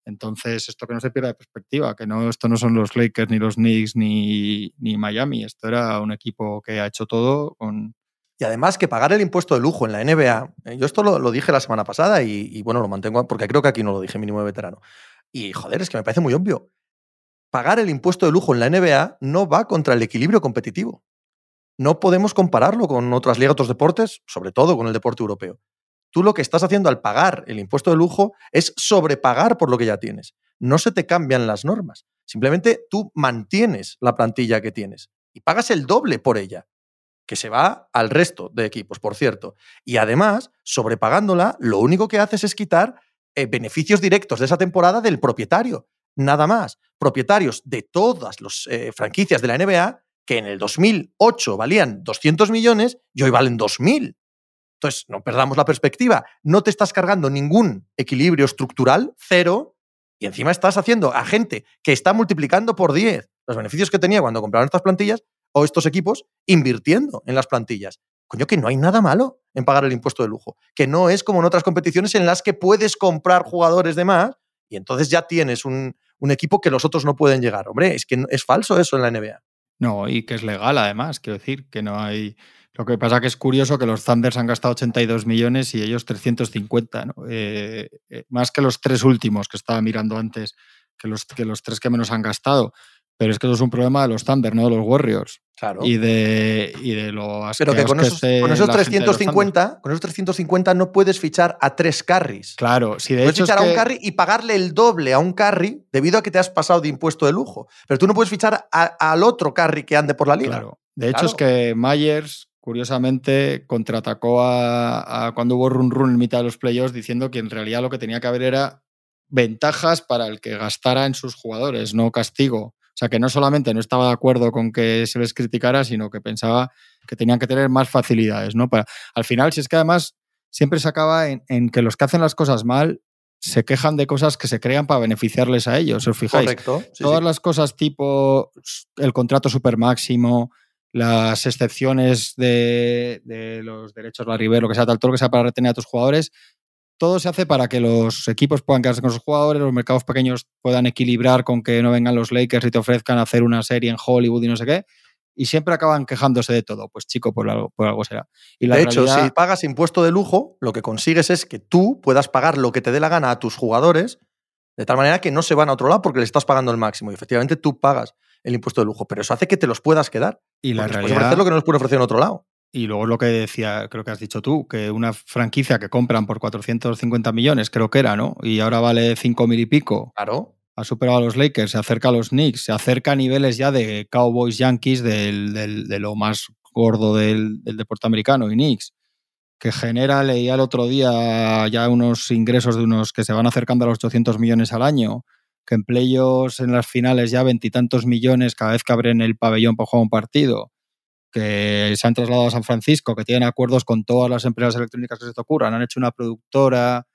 Entonces, esto que no se pierda de perspectiva, que no, esto no son los Lakers, ni los Knicks, ni, ni Miami. Esto era un equipo que ha hecho todo con, y además que pagar el impuesto de lujo en la NBA, eh, yo esto lo, dije la semana pasada y, bueno, lo mantengo porque creo que aquí no lo dije mínimo de veterano. Y joder, es que me parece muy obvio. Pagar el impuesto de lujo en la NBA no va contra el equilibrio competitivo. No podemos compararlo con otras ligas, otros deportes, sobre todo con el deporte europeo tú lo que estás haciendo al pagar el impuesto de lujo es sobrepagar por lo que ya tienes. No se te cambian las normas. Simplemente tú mantienes la plantilla que tienes y pagas el doble por ella, que se va al resto de equipos, por cierto. Y además, sobrepagándola, lo único que haces es quitar eh, beneficios directos de esa temporada del propietario. Nada más. Propietarios de todas las eh, franquicias de la NBA que en el 2008 valían 200 millones y hoy valen 2.000. Entonces, no perdamos la perspectiva. No te estás cargando ningún equilibrio estructural, cero, y encima estás haciendo a gente que está multiplicando por 10 los beneficios que tenía cuando compraron estas plantillas o estos equipos invirtiendo en las plantillas. Coño, que no hay nada malo en pagar el impuesto de lujo, que no es como en otras competiciones en las que puedes comprar jugadores de más y entonces ya tienes un, un equipo que los otros no pueden llegar. Hombre, es que es falso eso en la NBA. No, y que es legal además, quiero decir, que no hay lo que pasa que es curioso que los Thunders han gastado 82 millones y ellos 350, ¿no? Eh, eh, más que los tres últimos que estaba mirando antes, que los, que los tres que menos han gastado. Pero es que eso es un problema de los Thunder, no de los Warriors. Claro. Y de, y de lo Pero que con esos, esté con esos la gente de los Thunder. 350, con esos 350 no puedes fichar a tres carries. Claro, si de puedes hecho es fichar a un que- carry y pagarle el doble a un carry debido a que te has pasado de impuesto de lujo. Pero tú no puedes fichar a- al otro carry que ande por la liga. Claro. De hecho, es que Myers, curiosamente, contraatacó a, a cuando hubo run run en mitad de los playoffs diciendo que en realidad lo que tenía que haber era ventajas para el que gastara en sus jugadores, no castigo. O sea, que no solamente no estaba de acuerdo con que se les criticara, sino que pensaba que tenían que tener más facilidades, ¿no? Para, al final, si es que además siempre se acaba en, en que los que hacen las cosas mal se quejan de cosas que se crean para beneficiarles a ellos, ¿os fijáis? Correcto. sí, Todas sí. las cosas tipo el contrato super máximo, las excepciones de, de los derechos de la lo que sea, tal, todo lo que sea para retener a tus jugadores, todo se hace para que los equipos puedan quedarse con sus jugadores, los mercados pequeños puedan equilibrar con que no vengan los Lakers y te ofrezcan hacer una serie en Hollywood y no sé qué. Y siempre acaban quejándose de todo. Pues chico, por algo, por algo será. Y la de hecho, realidad- si pagas impuesto de lujo, lo que consigues es que tú puedas pagar lo que te dé la gana a tus jugadores, de tal manera que no se van a otro lado porque le estás pagando el máximo. Y efectivamente tú pagas el impuesto de lujo, pero eso hace que te los puedas quedar. y la realidad, ofrecer lo que no les pueden ofrecer en otro lado. Y luego lo que decía, creo que has dicho tú, que una franquicia que compran por 450 millones, creo que era, ¿no? Y ahora vale 5 mil y pico, Claro. ha superado a los Lakers, se acerca a los Knicks, se acerca a niveles ya de Cowboys Yankees, del, del- de lo más gordo del, del deporte americano, y Knicks, que genera, leía el otro día ya unos ingresos de unos que se van acercando a los 800 millones al año, que en playoffs en las finales ya veintitantos millones cada vez que abren el pabellón para jugar un partido que se han trasladado a San Francisco, que tienen acuerdos con todas las empresas electrónicas que se te ocurran, han hecho una productora,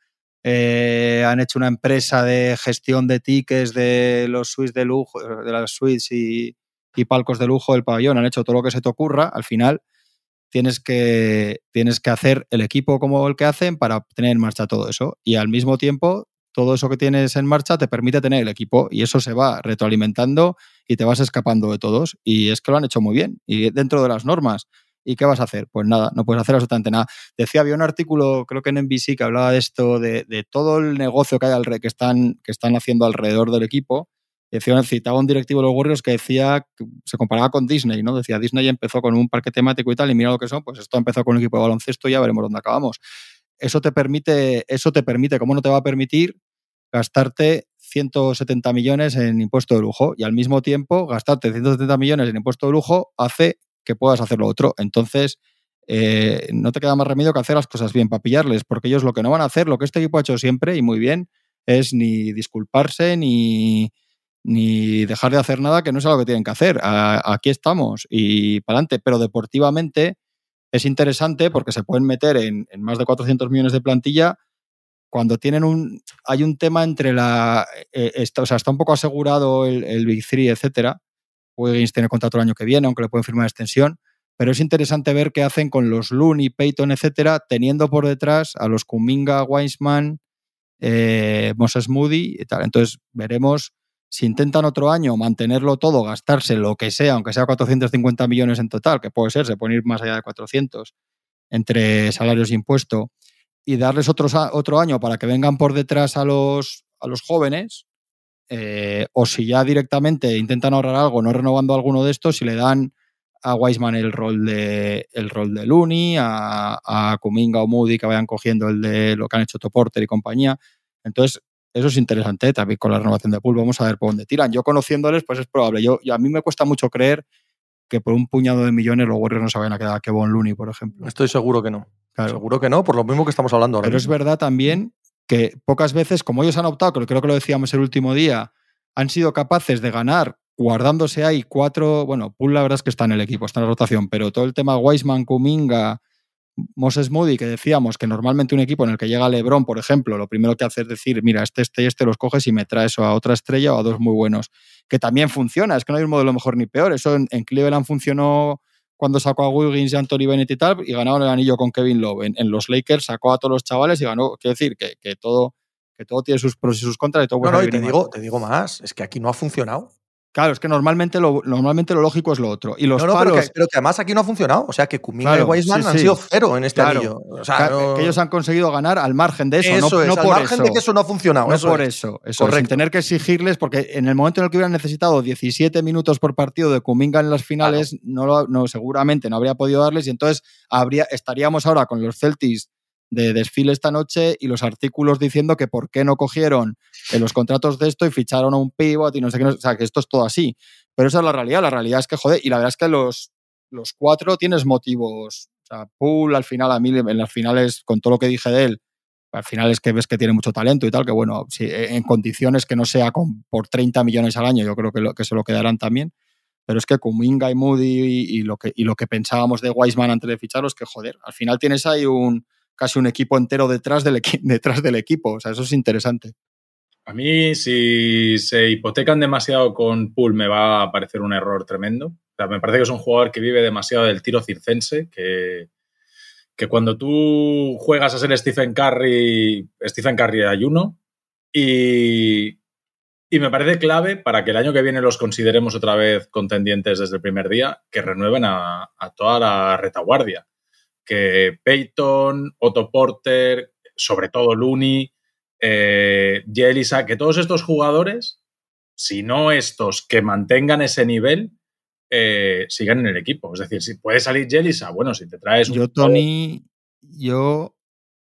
eh, han hecho una empresa de gestión de tickets de los suites de lujo, de las suites y, y palcos de lujo del pabellón, han hecho todo lo que se te ocurra, al final tienes que, tienes que hacer el equipo como el que hacen para tener en marcha todo eso. Y al mismo tiempo, todo eso que tienes en marcha te permite tener el equipo y eso se va retroalimentando y te vas escapando de todos. Y es que lo han hecho muy bien y dentro de las normas. ¿Y qué vas a hacer? Pues nada, no puedes hacer absolutamente nada. Decía, había un artículo, creo que en NBC, que hablaba de esto, de, todo el negocio que hay alre- que están, que están haciendo alrededor del equipo. Decía, citaba un directivo de los Warriors que decía, se comparaba con Disney, ¿no? Decía, Disney empezó con un parque temático y tal, y mira lo que son, pues esto empezó con un equipo de baloncesto y ya veremos dónde acabamos. Eso te permite, eso te permite, ¿cómo no te va a permitir gastarte 170 millones en impuesto de lujo y al mismo tiempo gastarte 170 millones en impuesto de lujo hace que puedas hacer lo otro. Entonces, eh, no te queda más remedio que hacer las cosas bien para pillarles, porque ellos lo que no van a hacer, lo que este equipo ha hecho siempre y muy bien, es ni disculparse ni, ni dejar de hacer nada que no es lo que tienen que hacer. Aquí estamos y para adelante, pero deportivamente es interesante porque se pueden meter en, en más de 400 millones de plantilla cuando tienen un hay un tema entre la eh, está, o sea está un poco asegurado el, Big Three etcétera Wiggins tiene contrato el año que viene aunque le pueden firmar extensión pero es interesante ver qué hacen con los Looney, Peyton, etcétera, teniendo por detrás a los Kuminga, Weisman, eh, Moses Moody y tal. Entonces veremos si intentan otro año mantenerlo todo, gastarse lo que sea, aunque sea 450 millones en total, que puede ser, se pueden ir más allá de 400 entre salarios e impuesto, y darles otros otro año para que vengan por detrás a los, a los jóvenes, eh, o si ya directamente intentan ahorrar algo no renovando alguno de estos, si le dan a Wiseman el rol de el rol de Looney, a, a Kuminga o Moody que vayan cogiendo el de lo que han hecho Toporter y compañía. Entonces, eso es interesante también con la renovación de pool. Vamos a ver por dónde tiran. Yo conociéndoles, pues es probable. Yo, a mí me cuesta mucho creer que por un puñado de millones los Warriors no se vayan a quedar a Kevon Looney, por ejemplo. Estoy seguro que no. Claro. Seguro que no, por lo mismo que estamos hablando ahora. Pero es verdad también que pocas veces, como ellos han optado, que creo que lo decíamos el último día, han sido capaces de ganar guardándose ahí cuatro, bueno, Poole la verdad es que está en el equipo, está en la rotación, pero todo el tema Wiseman, Kuminga, Moses Moody, que decíamos que normalmente un equipo en el que llega LeBron, por ejemplo, lo primero que hace es decir, mira, este, este y este los coges y me traes a otra estrella o a dos muy buenos, que también funciona, es que no hay un modelo mejor ni peor, eso en, en Cleveland funcionó cuando sacó a Wiggins y Anthony Bennett y tal, y ganaron el anillo con Kevin Love. En, en los Lakers sacó a todos los chavales y ganó. Quiero decir que, que todo, que todo tiene sus pros y sus contras y todo No, no, y te digo, te digo más, es que aquí no ha funcionado. Claro, es que normalmente lo, normalmente lo lógico es lo otro. Y los No, no, palos. pero, que, pero que además aquí no ha funcionado. O sea, que Kuminga Claro, y Weisman sí, han sí. sido cero en este Claro. anillo. O sea, no- que ellos han conseguido ganar al margen de eso, eso no, es, al por margen eso. de que eso no ha funcionado. No eso por es. eso, eso sin Correcto. tener que exigirles, porque en el momento en el que hubieran necesitado 17 minutos por partido de Kuminga en las finales, no, lo- no, seguramente no habría podido darles y entonces habría, estaríamos ahora con los Celtics de desfile esta noche y los artículos diciendo que por qué no cogieron en los contratos de esto y ficharon a un pivot y no sé qué, no- o sea, que esto es todo así. Pero esa es la realidad, la realidad es que, joder, y la verdad es que los, los cuatro tienes motivos. O sea, Poole al final, a mí en las finales, con todo lo que dije de él, al final es que ves que tiene mucho talento y tal, que bueno, si, en condiciones que no sea con, por 30 millones al año, yo creo que, lo, que se lo quedarán también. Pero es que Kuminga y Moody y, y lo, que, y lo que pensábamos de Wiseman antes de ficharlos, que joder, al final tienes ahí un casi un equipo entero detrás del, detrás del equipo. O sea, eso es interesante. A mí, si se hipotecan demasiado con Pool, me va a parecer un error tremendo. O sea, me parece que es un jugador que vive demasiado del tiro circense, que, que cuando tú juegas a ser Stephen Curry, Stephen Curry hay uno, y, y me parece clave para que el año que viene los consideremos otra vez contendientes desde el primer día, que renueven a, a toda la retaguardia. Que Peyton, Otto Porter, sobre todo Looney, eh, Jelisa, que todos estos jugadores, si no estos que mantengan ese nivel, eh, sigan en el equipo. Es decir, si puede salir Jelisa, bueno, si te traes un Yo, Tony, yo,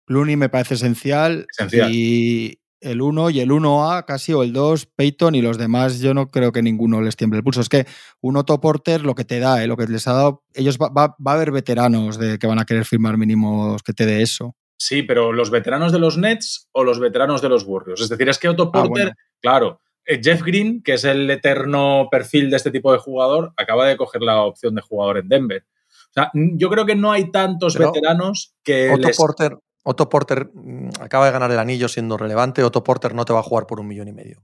Looney me parece esencial, Esencial. y el 1 y el 1A casi, o el 2, Peyton y los demás, yo no creo que ninguno les tiemble el pulso. Es que un Otto Porter lo que te da, eh, lo que les ha dado, ellos va, va- va a haber veteranos de que van a querer firmar mínimos que te dé eso. Sí, pero los veteranos de los Nets o los veteranos de los Warriors. Es decir, es que Otto Ah, Porter, bueno. claro, eh, Jeff Green, que es el eterno perfil de este tipo de jugador, acaba de coger la opción de jugador en Denver. O sea, yo creo que no hay tantos Pero veteranos que Otto les- Porter, Otto Porter mm, acaba de ganar el anillo siendo relevante. Otto Porter no te va a jugar por un millón y medio.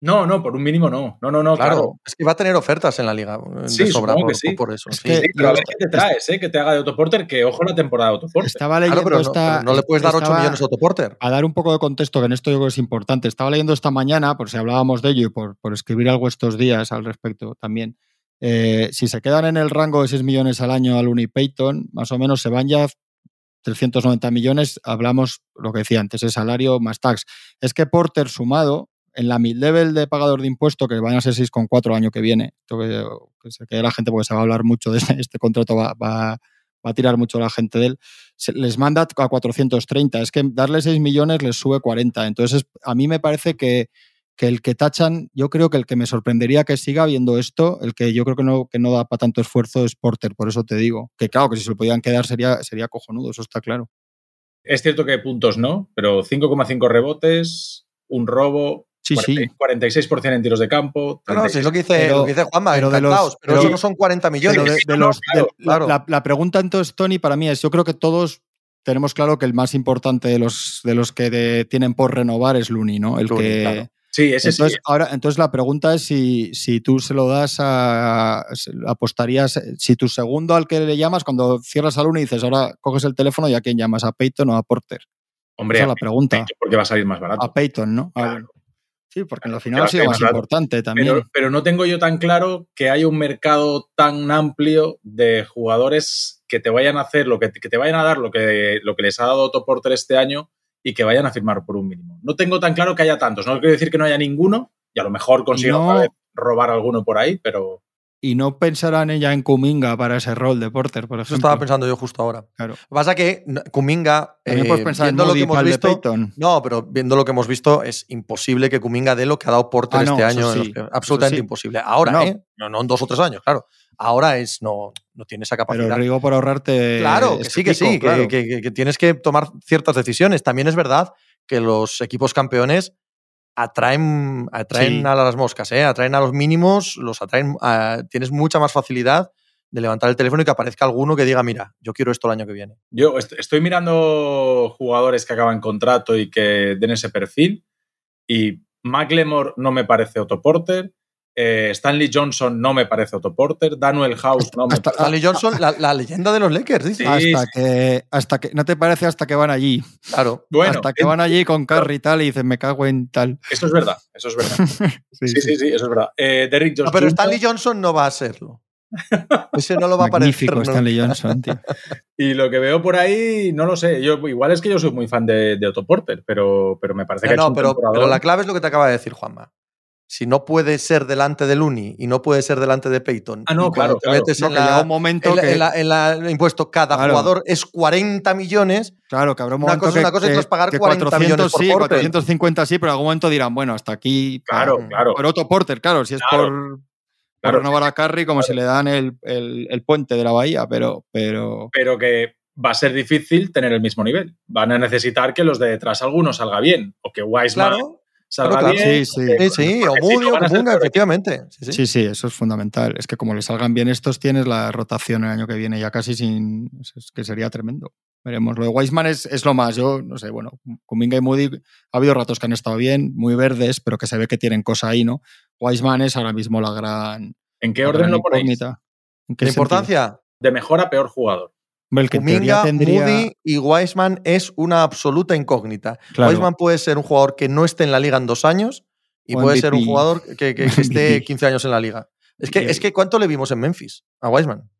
No, no, por un mínimo no. No, no, no, claro, claro. es que va a tener ofertas en la liga eh, Sí, de sobra supongo por, que sí. por eso. Es sí. que Sí, pero a ver qué te traes, ¿eh? Que te haga de Otto Porter, que ojo la temporada de Otto Porter. Estaba Claro, leyendo pero esta. pero no le puedes dar 8 estaba- millones a Otto Porter. A dar un poco de contexto, que en esto yo creo que es importante. Estaba leyendo esta mañana, por si hablábamos de ello y por, por escribir algo estos días al respecto también. Eh, si se quedan en el rango de 6 millones al año al Uni Payton, más o menos se van ya 390 millones. Hablamos lo que decía antes, el salario más tax. Es que Porter sumado en la mid-level de pagador de impuesto, que van a ser 6,4 el año que viene, que, que se la gente porque se va a hablar mucho de este, este contrato, va, va, va a tirar mucho la gente de él, se- les manda a 430. Es que darle 6 millones les sube 40. Entonces, es- a mí me parece que, que el que tachan, yo creo que el que me sorprendería que siga viendo esto, el que yo creo que no, que no da para tanto esfuerzo es Porter, por eso te digo. Que claro, que si se lo podían quedar sería, sería cojonudo, eso está claro. Es cierto que puntos no, pero 5,5 rebotes, un robo, Sí, sí. 40 46% en tiros de campo. No, no, si es lo que dice, Pero- lo que dice Juanma, pero de los- pero, pero- eso no son 40 millones. Pero de, de no, no, los- claro, de- claro. La, la pregunta entonces, Tony, para mí es, yo creo que todos tenemos claro que el más importante de los, de los que de- tienen por renovar es Looney, ¿no? El Looney, que, claro. Sí, ese entonces, sí. ahora, entonces la pregunta es si, si tú se lo das a. apostarías. Si tu segundo al que le llamas, cuando cierras al uno y dices, ahora coges el teléfono y a quién llamas, a Peyton o a Porter. Hombre, Esa es la pregunta. porque va a salir más barato. A Peyton, ¿no? Ah. Sí, porque en la final ha sido más importante también. Pero, pero no tengo yo tan claro que haya un mercado tan amplio de jugadores que te vayan a hacer lo que, que te vayan a dar lo que, lo que les ha dado Otto Porter este año y que vayan a firmar por un mínimo. No tengo tan claro que haya tantos. No quiero decir que no haya ninguno y a lo mejor consigan no- robar alguno por ahí, pero Y no pensarán ella en Kuminga para ese rol de Porter, por Eso ejemplo. estaba pensando yo justo ahora. Claro. Lo que pasa que Kuminga, eh, en viendo lo que hemos visto, no, pero viendo lo que hemos visto, es imposible que Kuminga dé lo que ha dado Porter Ah, no, este eso año. sí, que- eso absolutamente sí. imposible. Ahora, No. ¿eh? No, no en dos o tres años, claro. Ahora es, no, no tiene esa capacidad. Pero Rigo por ahorrarte. Claro, que este sí, que pico, sí, que- claro. que, que- que tienes que tomar ciertas decisiones. También es verdad que los equipos campeones atraen, atraen Sí. a las moscas, ¿eh? atraen a los mínimos, los atraen, a- tienes mucha más facilidad de levantar el teléfono y que aparezca alguno que diga, mira, yo quiero esto el año que viene. yo est- estoy mirando jugadores que acaban contrato y que den ese perfil y McLemore no me parece Otto Porter, Eh, Stanley Johnson no me parece Otto Porter. Daniel House no me Hasta- parece. Stanley Johnson, la, la leyenda de los Lakers, dice. Sí, hasta, que, hasta que. ¿No te parece hasta que van allí? Claro. Bueno, hasta que van allí con Curry y tal y dicen, me cago en tal. eso es verdad, eso es verdad. Sí, Sí, sí, sí, eso es verdad. Eh, Derrick No, Jones pero Stanley Johnson no va a serlo. Ese no lo va a Magnífico parecer. ¿no? Stanley Johnson, tío. Y lo que veo por ahí, no lo sé. Yo, igual es que yo soy muy fan de, de Otto Porter, pero, pero me parece que No, hecho no, pero, pero la clave es lo que te acaba de decir Juanma. Si no puede ser delante de Looney y no puede ser delante de Peyton, Ah, no, claro, te claro. metes No, en, la, un momento en que. en la- en la- en el impuesto, cada Claro. jugador es 40 millones. Claro, que habrá un Una momento cosa es que, una cosa es pagar que 40 millones por sí, Porter. 450 sí, pero en algún momento dirán, bueno, hasta aquí. Claro, para- claro. Por Otto Porter, claro, si es por, por renovar a Curry, como si le dan el, el- el puente de la bahía, pero. pero Pero que va a ser difícil tener el mismo nivel. Van a necesitar que los de detrás alguno salga bien. O que Wiseman Claro. Salga claro, claro. bien. Sí, sí. Sí, o porque si Moody no o van a ser Kuminga, peores. efectivamente. Sí, sí. sí, sí, eso es fundamental. Es que como le salgan bien estos, tienes la rotación el año que viene ya casi sin. Es que sería tremendo. Veremos. Lo de Wiseman es, es lo más. Yo no sé, bueno, Kuminga y Moody ha habido ratos que han estado bien, muy verdes, pero que se ve que tienen cosa ahí, ¿no? Wiseman es ahora mismo la gran. ¿En qué orden lo ponéis? ¿En qué sentido? importancia, De mejor a peor jugador. El que en teoría Kuminga, tendría. Moody y Wiseman es una absoluta incógnita. Claro. Wiseman puede ser un jugador que no esté en la liga en dos años y O puede ser un jugador que, que- que esté MVP. 15 años en la liga. Es que, es que ¿cuánto le vimos en Memphis a Wiseman?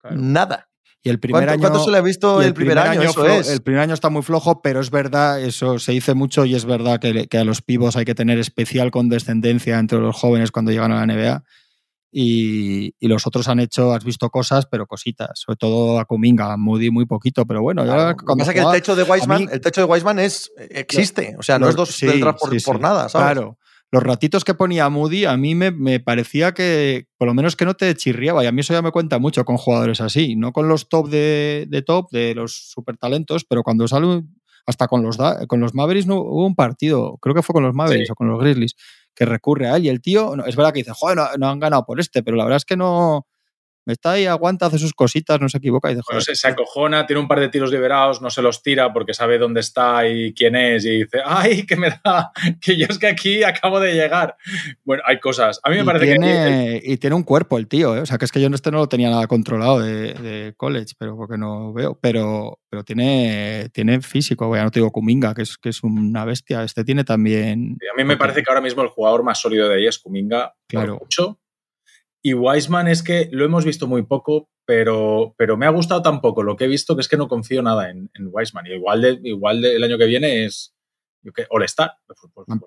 Claro. Nada. Y el primer ¿Cuánto, año. cuánto se le ha visto el, primer, año? Eso es. El primer año está muy flojo, pero es verdad, eso se dice mucho y es verdad que, que a los pibos hay que tener especial condescendencia entre los jóvenes cuando llegan a la NBA. Y, y los otros han hecho, has visto cosas, pero cositas, sobre todo a Kuminga, a Moody muy poquito, pero bueno, ya Claro, cuando pasa es que el techo de Wiseman, mí- el techo de Wiseman es, existe. O sea, no Los- es dos sí, por, sí, por sí. nada, ¿sabes? Claro. Los ratitos que ponía Moody, a mí me, me parecía que, por lo menos que no te chirriaba. Y a mí eso ya me cuenta mucho con jugadores así. No con los top de, de top, de los super talentos, pero cuando sale, hasta con los, con los Mavericks no, hubo un partido, creo que fue con los Mavericks o con los Grizzlies, que recurre a él. Y el tío, no, es verdad que dice, joder, no, no han ganado por este, pero la verdad es que no. Está ahí, aguanta, hace sus cositas, no se equivoca y dice, Bueno, se, se acojona, tiene un par de tiros liberados, no se los tira porque sabe dónde está y quién es y dice, ¡ay, que me da! Que yo es que aquí acabo de llegar. Bueno, hay cosas. A mí me y parece que... y tiene un cuerpo el tío, ¿eh? o sea que es que yo en este no lo tenía nada controlado de, de college, pero porque no veo, pero, pero tiene, tiene físico, ya no te digo Kuminga, que es, que es una bestia, este tiene también... A mí me parece que ahora mismo el jugador más sólido de ahí es Kuminga, Claro. mucho. Y Wiseman es que lo hemos visto muy poco, pero, pero me ha gustado tan poco lo que he visto que es que no confío nada en, en Wiseman. Y igual, de, igual de el año que viene es All-Star.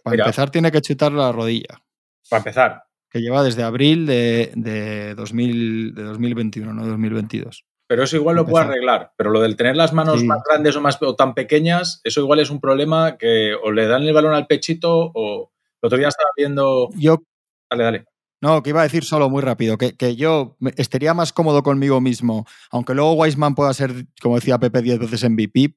Para mira, empezar tiene que chutar la rodilla, para empezar. que lleva desde abril de, de, 2000, de 2021, no 2022. Pero eso igual lo puedo Empezar. arreglar. Pero lo del tener las manos Sí. más grandes o, más, o tan pequeñas, eso igual es un problema que o le dan el balón al pechito o... El otro día estaba viendo... Yo Dale, dale. No, que iba a decir solo muy rápido, que, que yo estaría más cómodo conmigo mismo, aunque luego Wiseman pueda ser, como decía Pepe, 10 veces MVP,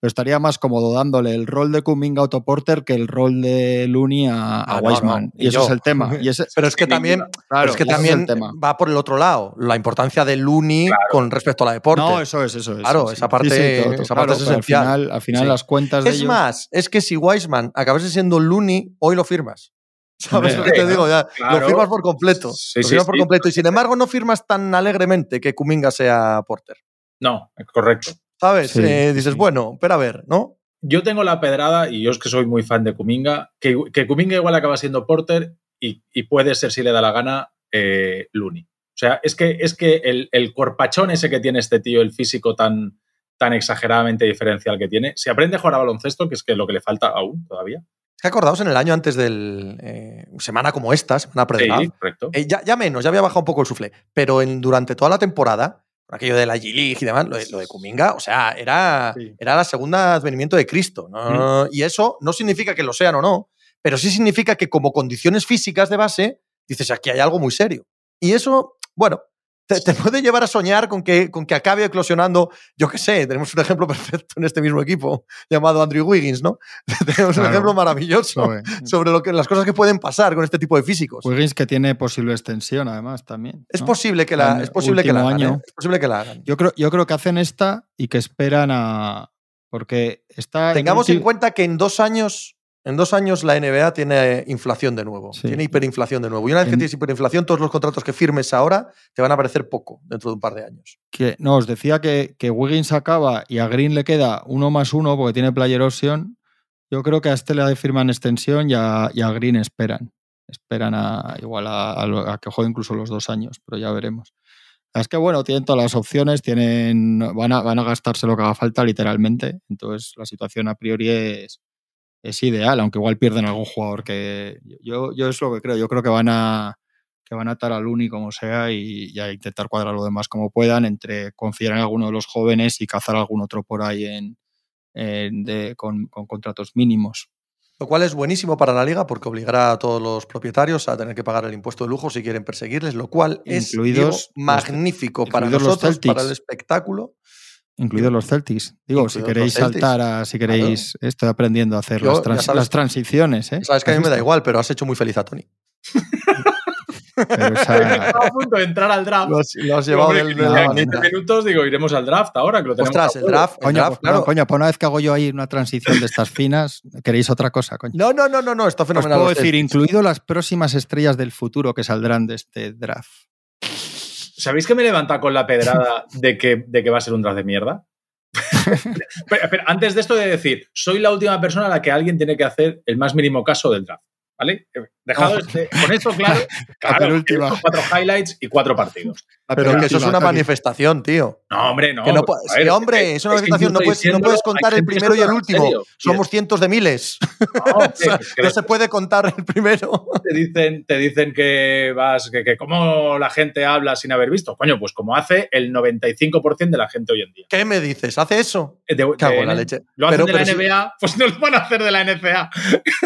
pero estaría más cómodo dándole el rol de Kuminga a Otto Porter que el rol de Looney a, a Ah, Wiseman. no. Y, Y eso yo. es el tema. Y ese- Pero es que también, claro, es que es también el tema. va por el otro lado. La importancia de Looney con respecto a la deporte. No, eso es, eso es. Claro, sí, esa parte- Sí, sí, todo, todo. esa parte es esencial. Al final, al final Sí. las cuentas de Es ellos- más, es que si Wiseman acabase siendo Looney, hoy lo firmas. ¿Sabes lo que te digo? Ya, claro. Lo firmas por completo. Sí, lo sí, firmas por sí. completo. Y sin embargo, no firmas tan alegremente que Kuminga sea Porter. No, correcto. ¿Sabes? Sí, Eh, dices, sí. bueno, espera a ver, ¿no? Yo tengo la pedrada, y yo es que soy muy fan de Kuminga, que, que Kuminga igual acaba siendo Porter y, y puede ser, si le da la gana, eh, Looney. O sea, es que, es que el, el cuerpachón ese que tiene este tío, el físico tan, tan exageradamente diferencial que tiene, si aprende a jugar a baloncesto, que es que lo que le falta aún todavía. Es que acordaos en el año antes del. eh, semana como esta, semana pre-draft, Sí, correcto. eh, ya, ya menos, ya había bajado un poco el suflé. Pero en, durante toda la temporada, aquello de la G-League y demás, lo de, lo de Kuminga, o sea, era, Sí. era la segunda advenimiento de Cristo. ¿no? Y eso no significa que lo sean o no, pero sí significa que como condiciones físicas de base, dices, aquí hay algo muy serio. Y eso, bueno, te, te puede llevar a soñar con que, con que acabe eclosionando, yo qué sé, tenemos un ejemplo perfecto en este mismo equipo llamado Andrew Wiggins, ¿no? tenemos un ejemplo maravilloso Joder. sobre lo que, las cosas que pueden pasar con este tipo de físicos. Wiggins que tiene posible extensión, además, también. Es posible que la, es posible que la hagan. año. ¿eh? Es posible que la hagan. Yo creo, yo creo que hacen esta y que esperan a. Porque está. Tengamos en cuenta que en dos años en dos años la NBA tiene inflación de nuevo, Sí. tiene hiperinflación de nuevo. Y una vez que En- tienes hiperinflación, todos los contratos que firmes ahora te van a parecer poco dentro de un par de años. Que, no, os decía que, que Wiggins acaba y a Green le queda uno más uno porque tiene player option. Yo creo que a este le firman extensión y a, y a Green esperan. Esperan a igual a, a lo- a que juegue incluso los dos años, pero ya veremos. Es que bueno, tienen todas las opciones, tienen, van, a, van a gastarse lo que haga falta literalmente. Entonces la situación a priori es, es ideal, aunque igual pierden algún jugador que. Yo, yo es lo que creo. Yo creo que van a que van a atar al Uni como sea y, y a intentar cuadrar lo demás como puedan, entre confiar en alguno de los jóvenes y cazar algún otro por ahí en, en- de- con, con contratos mínimos. Lo cual es buenísimo para la liga porque obligará a todos los propietarios a tener que pagar el impuesto de lujo si quieren perseguirles, lo cual es los- magnífico para nosotros, para el espectáculo. Incluidos los Celtics. Digo, si queréis los saltar a. Si queréis. Estoy aprendiendo a hacer Yo, las, ya trans- sabes- las transiciones, ¿eh? Sabes que a mí ¿Has me da igual, pero has hecho muy feliz a Tony. Pero esa- Estaba a punto de entrar al draft. Lo has, lo has Digo, llevado del, que de ya la en manita. 15 minutos digo, iremos al draft ahora, que lo tenemos. Ostras, el draft, el Coño, draft, pues, claro. no, coño, pues una vez que hago yo ahí una transición de estas finas, queréis otra cosa, coño. No, no, no, no, no, está Os fenomenal. puedo los decir, incluido las próximas estrellas del futuro que saldrán de este draft. ¿Sabéis que me levanta con la pedrada de que, de que va a ser un draft de mierda? pero, pero antes de esto de decir, soy la última persona a la que alguien tiene que hacer el más mínimo caso del draft. ¿Vale? Dejado Oh. este- con esto claro, claro cuatro highlights y cuatro partidos. Pero que eso es una manifestación, tío. No, hombre, no. Que pues, sí, hombre, es una manifestación, no puedes, no diciéndolo, puedes contar el primero y el último. serio. Somos cientos de miles. No, O sea, que- que no se puede contar el primero. te dicen, te dicen que vas, que, que cómo la gente habla sin haber visto. Coño, pues como hace el 95% de la gente hoy en día. ¿Qué me dices? ¿Hace eso? De- de- Cago en la leche. Lo hacen Pero- de la pero sí- NBA, pues no lo van a hacer de la NCA.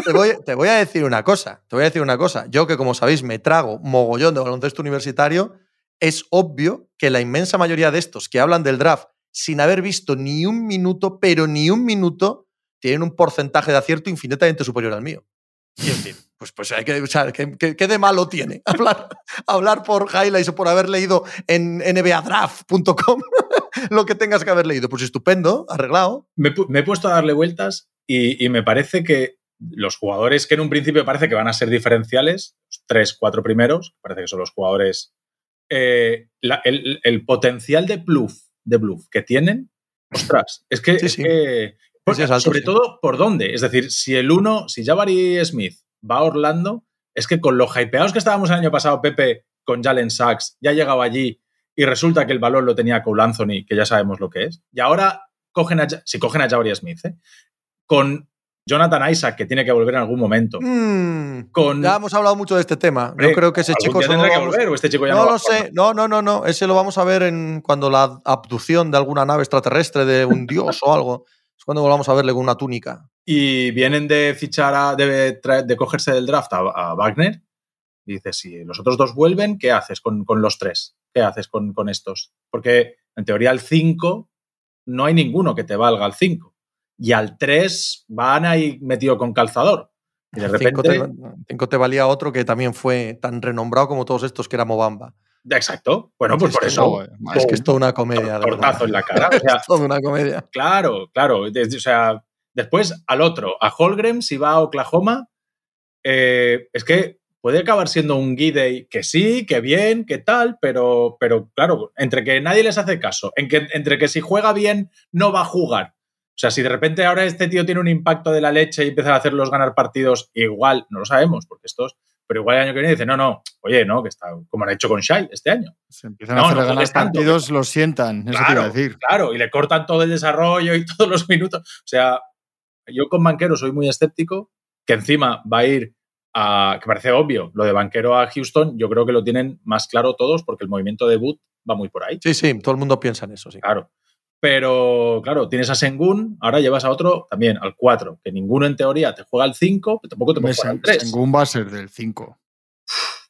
Te voy, te voy a decir una cosa. Te voy a decir una cosa. Yo que, como sabéis, me trago mogollón de baloncesto universitario, es obvio que la inmensa mayoría de estos que hablan del draft sin haber visto ni un minuto, pero ni un minuto, tienen un porcentaje de acierto infinitamente superior al mío. Y es decir, pues, pues hay que, o ¿qué, de malo tiene hablar, hablar por highlights o por haber leído en nbadraft.com lo que tengas que haber leído? Pues estupendo, arreglado. Me, he puesto a darle vueltas y me parece que los jugadores que en un principio parece que van a ser diferenciales, los tres, cuatro primeros, parece que son los jugadores. eh, la- el, el potencial de bluff, de bluff que tienen, ostras, es que. Sí, es sí. que- Sí, es alto, sobre sí. todo, ¿por dónde? Es decir, si el uno, si Jabari Smith va a Orlando, es que con lo hypeados que estábamos el año pasado, Pepe, con Jalen Sachs, ya llegaba allí y resulta que el valor lo tenía Cole Anthony, que ya sabemos lo que es. Y ahora cogen a, si cogen a Jabari Smith, ¿eh? con Jonathan Isaac, que tiene que volver en algún momento. Mm, Con, ya hemos hablado mucho de este tema. Hombre, Yo creo que ese chico tendrá que volver, o este chico ya No va lo sé, no, no, no, no. Ese lo vamos a ver en cuando la abducción de alguna nave extraterrestre de un dios o algo. Es cuando volvamos a verle con una túnica. Y vienen de fichar, a, de, cogerse del draft a, a Wagner. Y dices, si los otros dos vuelven, ¿qué haces con, con los tres? ¿Qué haces con, con estos? Porque en teoría al 5 no hay ninguno que te valga al 5. Y al 3 van ahí metido con calzador. Y de repente. te, cinco te valía otro que también fue tan renombrado como todos estos, que era Mobamba. Exacto. Bueno, pues Es por eso. madre. Es que es toda una comedia. de Tortazo en la cara. O sea, Es toda una comedia. Claro, claro. O sea, después al otro, a Holgren, si va a Oklahoma, eh, es que puede acabar siendo un Gidey que sí, que bien, que tal, pero, pero claro, entre que nadie les hace caso, en que, entre que si juega bien no va a jugar. O sea, si de repente ahora este tío tiene un impacto de la leche y empieza a hacerlos ganar partidos, igual, no lo sabemos, porque estos, pero igual el año que viene dice, no, no, oye, no, que está como han hecho con Shai este año. Se empiezan No, a hacer no ganar juegues tanto, partidos, los sientan. Eso a decir. Claro, y le cortan todo el desarrollo y todos los minutos. O sea, yo con Banquero soy muy escéptico, que encima va a ir a, que parece obvio, lo de Banquero a Houston, yo creo que lo tienen más claro todos porque el movimiento de boot va muy por ahí. Sí, sí, todo el mundo piensa en eso, sí. Claro. Pero, claro, tienes a Sengun, ahora llevas a otro también, al 4, que ninguno en teoría te juega al 5, pero tampoco te puede jugar al 3. Sengun va a ser del 5.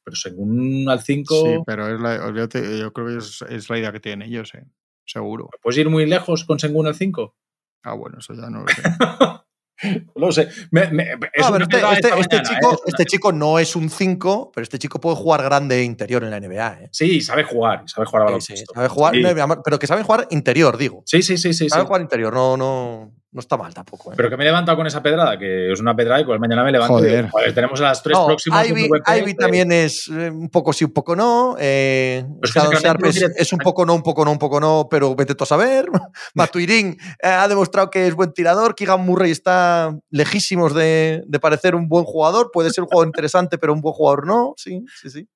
Pero Sengun al 5, Sí, pero es la- yo, te- yo creo que es, es la idea que tienen ellos, eh. seguro. ¿puedes ir muy lejos con Sengun al 5? Ah, bueno, eso ya no lo sé. No lo sé. Me- me- es No, este, este- este mañana, chico, ¿eh? Este chico no es un 5, pero este chico puede jugar grande e interior en la NBA. ¿eh? Sí, sabe jugar, sabe jugar a baloncesto. sí, sabe jugar, Sí. no, pero que sabe jugar interior, digo. Sí, sí, sí, sí. Sabe jugar interior, no, no, no está mal tampoco. ¿eh? Pero que me he levantado con esa pedrada, que es una pedrada y pues mañana me levanto. Joder. Y "Joder, tenemos a las tres No, próximas. Ivy, también es eh, un poco sí, un poco no. Eh, Pues es, un poco no, un poco no, un poco no, pero vete tú a saber. Matuirín eh, ha demostrado que es buen tirador. Keegan Murray está lejísimos de, de parecer un buen jugador. Puede ser un jugador interesante, pero un buen jugador no. Sí, sí, sí.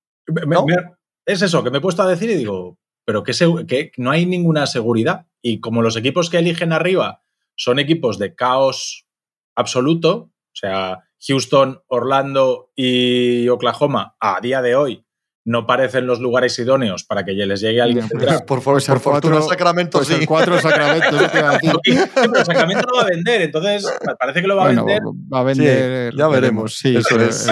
Es eso, que me he puesto a decir y digo, pero que no hay ninguna seguridad. Y como los equipos que eligen arriba son equipos de caos absoluto, o sea, Houston, Orlando y Oklahoma a día de hoy no parecen los lugares idóneos para que les llegue alguien pues-. Por, el por fortuna, cuatro- Sacramento Pues sí. el 4 Sacramento, eso te iba a decir. Sí, pero Sacramento lo va a vender, entonces parece que lo va a Bueno, vender. va a vender. ya veremos. Sí, Eso pero- es.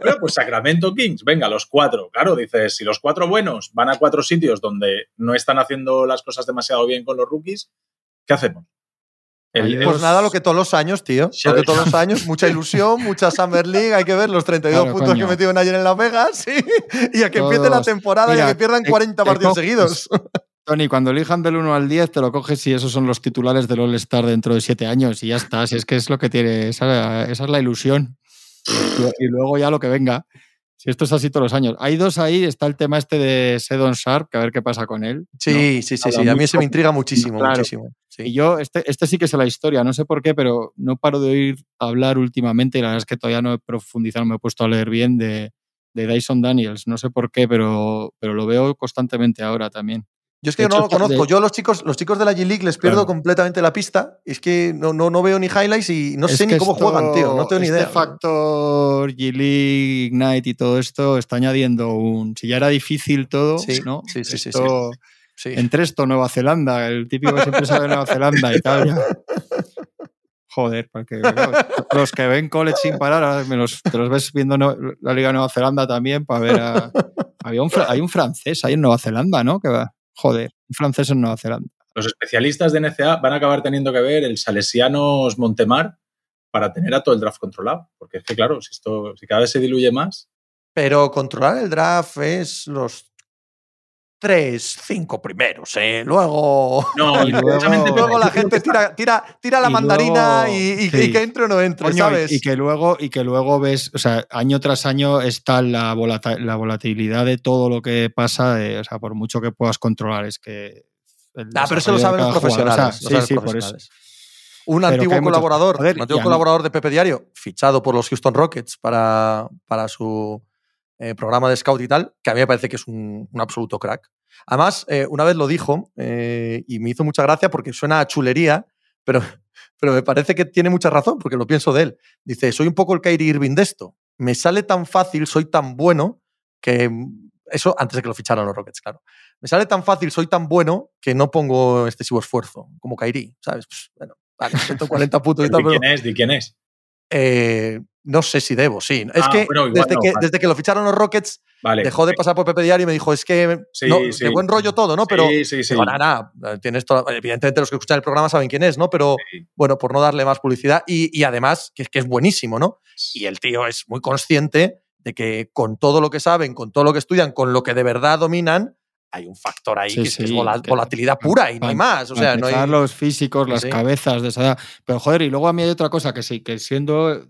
Bueno, pues Sacramento Kings, venga, los cuatro. Claro, dices, si los cuatro buenos van a cuatro sitios donde no están haciendo las cosas demasiado bien con los rookies, ¿qué hacemos? El- Pues nada, lo que todos los años, tío. Lo que todos los años, mucha ilusión, mucha Summer League. Hay que ver los 32 Claro, puntos coño. que metieron ayer en Las Vegas. Sí. Y a que empiece la temporada y a que pierdan te- 40 te partidos coges- seguidos. Tony, cuando elijan del 1 al 10, te lo coges y esos son los titulares del All-Star dentro de 7 años y ya está. Si es que es lo que tiene, esa, esa es la ilusión. Y luego ya lo que venga. Si esto es así todos los años. Hay dos ahí, está el tema este de Sedon Sharp, que a ver qué pasa con él. Sí, sí, sí, Habla sí. A mí ese me intriga muchísimo, Claro. muchísimo. Sí. Y yo, este, este sí que sé la historia, no sé por qué, pero no paro de oír hablar últimamente y la verdad es que todavía no he profundizado, no me he puesto a leer bien de, de Dyson Daniels. No sé por qué, pero, pero lo veo constantemente ahora también. Yo es que de no hecho, lo conozco. de- Yo los chicos, los chicos de la G-League les pierdo Claro. completamente la pista. Es que no, no, no veo ni highlights y no Es sé ni cómo esto- juegan, tío. No tengo ni este idea. factor G-League, Ignite y todo esto está añadiendo un. Si ya era difícil todo, Sí, ¿no? sí, sí, sí, Esto- Sí. Entre esto, Nueva Zelanda, el típico que siempre sale de Nueva Zelanda y tal. Joder, porque claro, los que ven college sin parar, ahora me los, te los ves viendo no- la Liga de Nueva Zelanda también para ver a. Había un, hay un francés ahí en Nueva Zelanda, ¿no? Que va. Joder, un francés en Nueva Zelanda. los especialistas de NCA van a acabar teniendo que ver el Salesianos Montemar para tener a todo el draft controlado. Porque es que, claro, si, esto, si cada vez se diluye más, Pero controlar el draft es los tres, cinco primeros, ¿eh? Luego. No, Y luego- la gente tira, tira, tira la Y mandarina luego- y, y- sí. y que entre o no entre, Coño, ¿sabes? y, que luego, y que luego ves, o sea, año tras año está la, volata- la volatilidad de todo lo que pasa, eh, o sea, por mucho que puedas controlar, es que. el Ah, pero eso lo saben los o sea, profesionales. lo saben los sí, sí, por eso. profesionales. Un Pero antiguo muchos- colaborador, un antiguo colaborador de Pepe Diario, fichado por los Houston Rockets para, para su eh, programa de scout y tal, que a mí me parece que es un, un absoluto crack. Además, eh, una vez lo dijo eh, y me hizo mucha gracia porque suena a chulería, pero, pero me parece que tiene mucha razón porque lo pienso de él. Dice, soy un poco el Kyrie Irving de esto. Me sale tan fácil, soy tan bueno que... Eso antes de que lo ficharan los Rockets, claro. Me sale tan fácil, soy tan bueno que no pongo excesivo esfuerzo, como Kyrie, ¿sabes? Pues, bueno, vale, meto 40 puntos y ¿De tal, pero quién es? ¿De quién es? eh, no sé si debo, sí. Es Ah, que, igual desde, no, que vale. desde que lo ficharon los Rockets, Vale. dejó de pasar por Pepe Diario y me dijo, es que Sí, no, sí. de buen rollo todo, ¿no? Pero sí, sí, sí. digo, nada, nada, tienes toda- evidentemente los que escuchan el programa saben quién es, ¿no? Pero Sí. bueno, por no darle más publicidad y, y además que, es que es buenísimo, ¿no? Y el tío es muy consciente de que con todo lo que saben, con todo lo que estudian, con lo que de verdad dominan, hay un factor ahí Sí, que, es, que es sí, vola- que- volatilidad pura y no hay más. O sea, no hay. Los físicos, las Sí. cabezas de esa edad. Pero joder, y luego a mí hay otra cosa que sí, que siendo.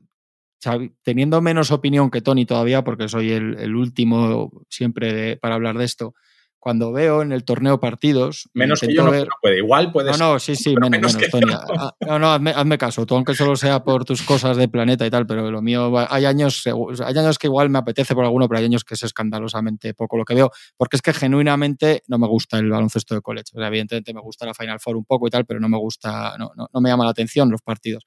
Teniendo menos opinión que Tony todavía, porque soy el, el último siempre de- para hablar de esto, cuando veo en el torneo partidos. Menos que yo no, ver- no puede. Igual puede No, no, sí, sí, menos, menos menos, Tony. Ah, No, no, hazme, hazme caso, tú aunque solo sea por tus cosas de planeta y tal, pero lo mío, hay años, hay años que igual me apetece por alguno, pero hay años que es escandalosamente poco lo que veo, porque es que genuinamente no me gusta el baloncesto de college. O sea, evidentemente me gusta la Final Four un poco y tal, pero no me gusta, no, no, no me llama la atención los partidos.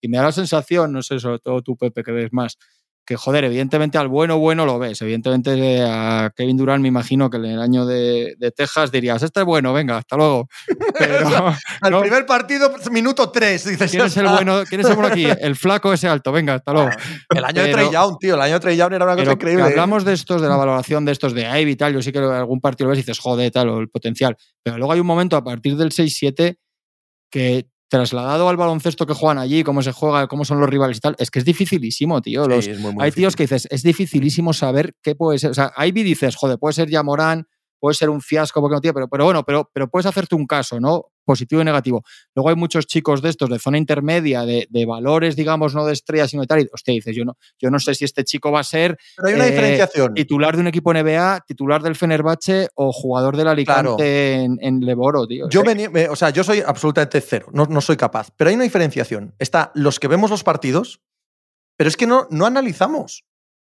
Y me da la sensación, no sé, sobre todo tú, Pepe, que ves más, que joder, evidentemente al bueno, bueno lo ves. Evidentemente eh, a Kevin Durant me imagino que en el año de, de Texas dirías, este es bueno, venga, hasta luego. Pero, Al no. primer partido, minuto 3, dices. ¿Quién es el bueno? ¿Quién es el bueno aquí? El flaco ese alto, venga, hasta luego. El año de Trey Young, tío. El año de Trey Young era una cosa increíble. ¿eh? hablamos de estos, de la valoración de estos de Ivy y tal, yo sí que algún partido lo ves y dices, joder, tal, o el potencial. Pero luego hay un momento a partir del 6-7 que trasladado al baloncesto que juegan allí, cómo se juega, cómo son los rivales y tal, es que es dificilísimo, tío. Sí, Los, es muy, muy hay tíos que dices, es dificilísimo saber qué puede ser. O sea, Ivy dices, joder, puede ser ya Morán, puede ser un fiasco porque no tiene, pero, pero bueno, pero, pero puedes hacerte un caso, ¿no? Positivo y negativo. Luego hay muchos chicos de estos de zona intermedia, de, de valores, digamos, no de estrellas, sino de tal. Y usted dice, yo no, yo no sé si este chico va a ser Pero hay una eh, diferenciación. titular de un equipo NBA, titular del Fenerbahce o jugador del Alicante Claro. en, en Leboro, tío. Yo, me me- o sea, yo soy absolutamente cero, no, no soy capaz. Pero hay una diferenciación. Está los que vemos los partidos, pero es que no, no analizamos.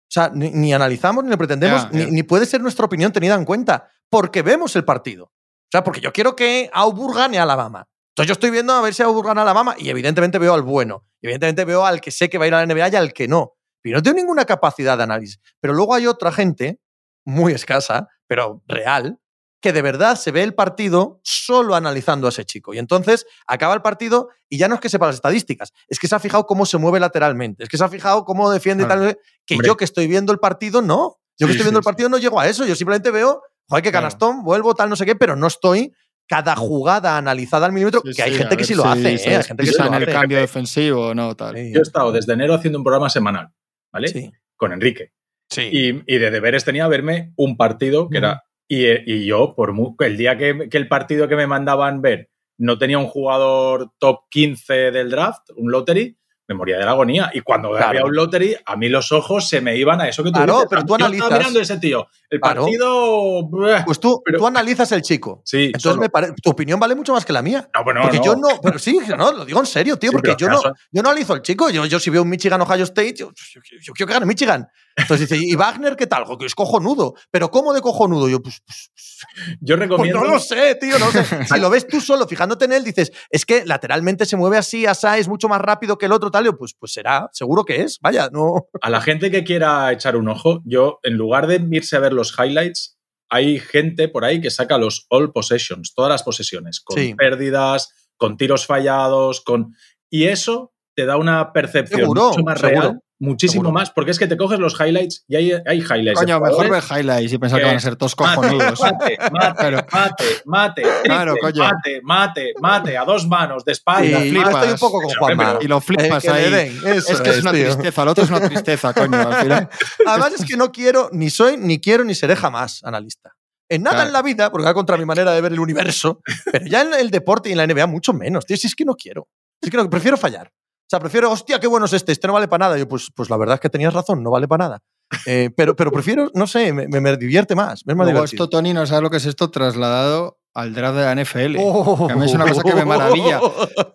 O sea, ni, ni analizamos, ni le pretendemos, ni puede ser nuestra opinión tenida en cuenta, porque vemos el partido. O sea, porque yo quiero que Auburn gane a Alabama. Entonces yo estoy viendo a ver si Auburn gana Alabama y evidentemente veo al bueno. Evidentemente veo al que sé que va a ir a la NBA y al que no. Pero no tengo ninguna capacidad de análisis. Pero luego hay otra gente, muy escasa, pero real, que de verdad se ve el partido solo analizando a ese chico. Y entonces acaba el partido y ya no es que sepa las estadísticas, es que se ha fijado cómo se mueve lateralmente, es que se ha fijado cómo defiende y Claro. tal. Que Hombre. yo que estoy viendo el partido, no. Yo que Sí, estoy viendo sí, el partido no llego a eso. Yo simplemente veo, joder, que Claro. canastón, vuelvo, tal, no sé qué, pero no estoy cada jugada analizada al milímetro, Sí, que hay sí, gente a que sí lo hace, ¿eh? Hay gente que sí lo en el hace. cambio defensivo no, tal. Sí, Yo he estado desde enero haciendo un programa semanal, ¿vale? sí, Con Enrique. sí. Y, y de deberes tenía verme un partido que era. Y, eh, y yo, por el día que, que el partido que me mandaban ver no tenía un jugador top 15 del draft, un lottery, me moría de la agonía. Y cuando Claro. había un lottery, a mí los ojos se me iban a eso que tú Claro, dices. pero tú Yo estaba analizas- mirando ese tío. El partido. Pues tú, Pero- tú analizas el chico. sí, Entonces solo. me pare- tu opinión vale mucho más que la mía. No, bueno, Porque no. yo no, pero sí, no, lo digo en serio, tío, Sí, porque yo no, yo no analizo al chico. Yo, yo si veo un Michigan Ohio State, yo, yo- yo quiero que gane Michigan. Entonces dice, ¿y Wagner qué tal? Que es cojonudo. ¿Pero cómo de cojonudo? Yo, pues, pues, Yo pues recomiendo. no lo sé, tío, no lo sé. Si lo ves tú solo fijándote en él, dices, es que lateralmente se mueve así, asá, es mucho más rápido que el otro, tal. Yo, pues, pues será, seguro que es. Vaya, no. A la gente que quiera echar un ojo, yo, en lugar de irse a ver los highlights, hay gente por ahí que saca los all possessions, todas las posesiones, con Sí. pérdidas, con tiros fallados, con. Y eso te da una percepción Seguro, mucho más seguro. real, muchísimo Seguro. más, porque es que te coges los highlights y hay, hay highlights. Coño, mejor ver highlights y pensar que que- van a ser todos cojonudos. Mate, mate, Claro. mate, mate, Claro, coño. mate, mate, mate, a dos manos, de Y espalda. lo flipas. estoy un poco con Juanma. Y lo flipas Eh, que ahí. den, eso es que es una tío. tristeza, el otro es una tristeza, coño. Al final. Además es que no quiero, ni soy, ni quiero, ni seré jamás analista. En nada Claro. en la vida, porque va contra mi manera de ver el universo, pero ya en el deporte y en la NBA mucho menos, tío. Si es que no quiero. Si es que no, prefiero fallar. O sea, prefiero, hostia, qué bueno es este, este no vale para nada. Yo, pues, pues la verdad es que tenías razón, no vale para nada. Eh, pero, pero prefiero, no sé, me, me- me divierte más. Me es más Luego divertido. esto, Tony, no sabes lo que es esto trasladado al draft de la NFL. Oh. que a mí es una cosa que me maravilla.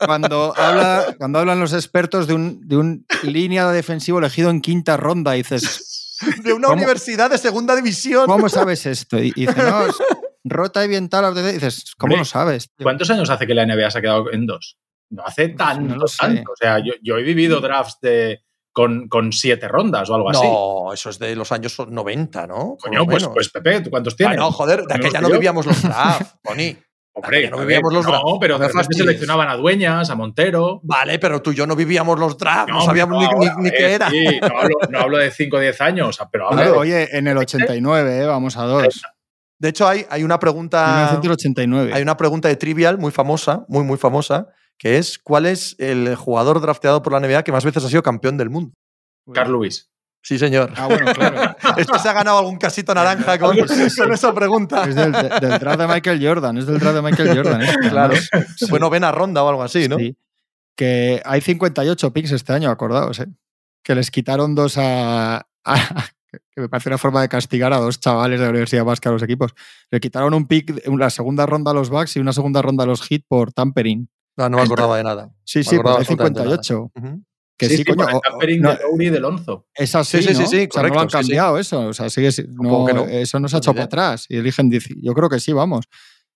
Cuando, habla, cuando hablan los expertos de un, de un línea defensivo elegido en quinta ronda, dices, De una ¿Cómo? universidad de segunda división. ¿cómo sabes esto? Y y dice, no, es- rota y bien tal. Y dices, ¿cómo Hombre, lo sabes? tío?". ¿Cuántos años hace que la NBA se ha quedado en dos? No hace tanto, no lo sé. tanto. O sea, yo, yo he vivido drafts de, con, con siete rondas o algo así. No, eso es de los años 90, ¿no? Coño, pues, pues Pepe, ¿tú cuántos Ah, tienes? no, joder, de aquella no vivíamos los drafts, Tony. Hombre, no ver, vivíamos los no, drafts. pero No de me repente fastidies. seleccionaban a Dueñas, a Montero. Vale, pero tú y yo no vivíamos los drafts, no, No, sabíamos no, ni, ni- ahora, ni qué era. sí, no, hablo, no hablo de 5 o 10 años, pero hablo Oye, de- Oye, en el 89, ¿eh? vamos a dos. De hecho, hay, hay una pregunta. 1989. Hay una pregunta de trivial muy famosa, muy, muy famosa, que es: ¿cuál es el jugador drafteado por la NBA que más veces ha sido campeón del mundo? Carl Lewis. Sí, señor. Ah, bueno, claro. Este se ha ganado algún casito naranja con, con esa pregunta. Es del, del draft de Michael Jordan, es del draft de Michael Jordan. este, Claro. Sí. Fue novena ronda o algo así, ¿no? Sí. Que hay 58 picks este año, acordaos, ¿eh? Que les quitaron dos a, a- que me parece una forma de castigar a dos chavales de la Universidad Vasca a los equipos. Le quitaron un pick, la segunda ronda a los Bucks y una segunda ronda a los Heat por tampering. No, no me acordaba de nada. Sí, sí, pues hay absolutamente de nada. 58. Ujú. Que sí, coño. por el o- o- tampering no, de Lowry y de Lonzo. es así, Sí, sí, sí, ¿no? sí, O sea, no lo han sí, sí. cambiado eso. O sea, sigue, no, que no. Eso no se ha idea. para atrás. Y eligen, dice- yo creo que sí, vamos.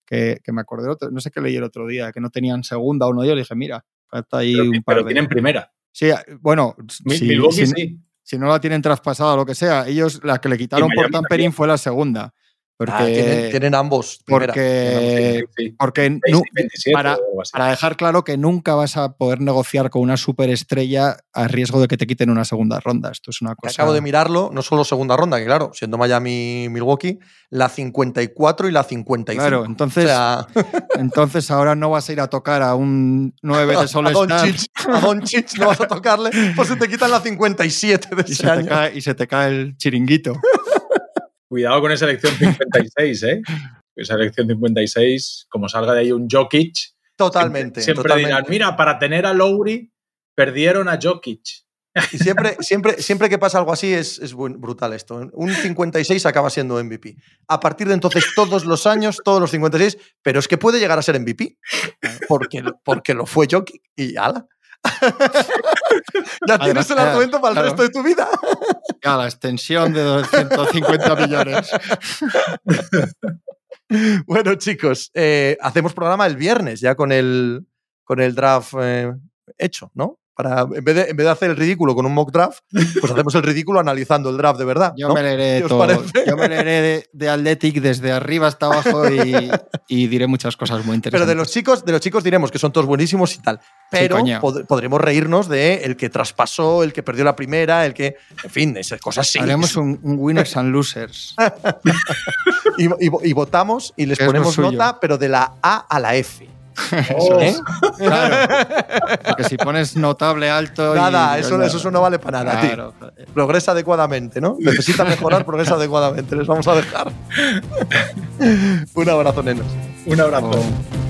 Que, que me acordé, otro- no sé qué leí el otro día, que no tenían segunda uno. Yo le dije, mira, falta ahí Pero, un par pero de- tienen primera. Sí, bueno, Mi- si, Milwaukee si- sí. si no la tienen traspasada o lo que sea, ellos la que le quitaron por tampering también. fue la segunda. Porque, Ah, tienen, tienen ambos. primera. porque, Sí, sí. porque 20, nu- 27 para- dejar claro que nunca vas a poder negociar con una superestrella a riesgo de que te quiten una segunda ronda. Esto es una cosa. Acabo de mirarlo, no solo segunda ronda, que claro, siendo Miami Milwaukee, la 54 y la 55. Claro, entonces, o sea, entonces ahora no vas a ir a tocar a un 9 de Sol a Don Star Chich, a Don Chich no vas a tocarle, pues se te quitan la 57 de y ese se, te año. cae, y se te cae el chiringuito. Cuidado con esa elección 56, ¿eh? esa elección 56, como salga de ahí un Jokic, Totalmente. siempre, dirán, mira, para tener a Lowry perdieron a Jokic. Y siempre, siempre, siempre que pasa algo así es, brutal esto. Un 56 acaba siendo MVP. A partir de entonces, todos los años, todos los 56, pero es que puede llegar a ser MVP. Porque, porque lo fue Jokic y ala. ya tienes el argumento para el claro. resto de tu vida. A la extensión de 250 millones. Bueno, chicos, eh, hacemos programa el viernes ya con el, con el draft eh, hecho, ¿no? Para, en, vez de, en vez de hacer el ridículo con un mock draft, pues hacemos el ridículo analizando el draft de verdad. Yo ¿no? me leeré ¿Qué os todo. parece? Yo me leeré de, de Athletic desde arriba hasta abajo y, y diré muchas cosas muy Pero interesantes. de los chicos, de los chicos diremos que son todos buenísimos y tal. Pero pod- podremos reírnos de el que traspasó, el que perdió la primera, el que. En fin, esas cosas sí. Haremos un, un winners and losers. Y, y- y votamos y les ponemos nota, pero de la A a la F. Oh, ¿eh? Claro. Porque si pones notable alto. Nada, eso, eso, eso no vale para nada. Claro. Progresa adecuadamente, ¿no? Necesita mejorar, progresa adecuadamente. Les vamos a dejar. Un abrazo, nenos. Un abrazo. Oh.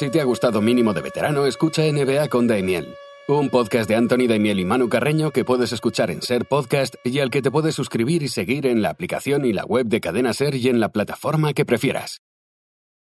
Si te ha gustado Mínimo de Veterano, escucha NBA con Daimiel, un podcast de Anthony Daimiel y Manu Carreño que puedes escuchar en Ser Podcast y al que te puedes suscribir y seguir en la aplicación y la web de Cadena Ser y en la plataforma que prefieras.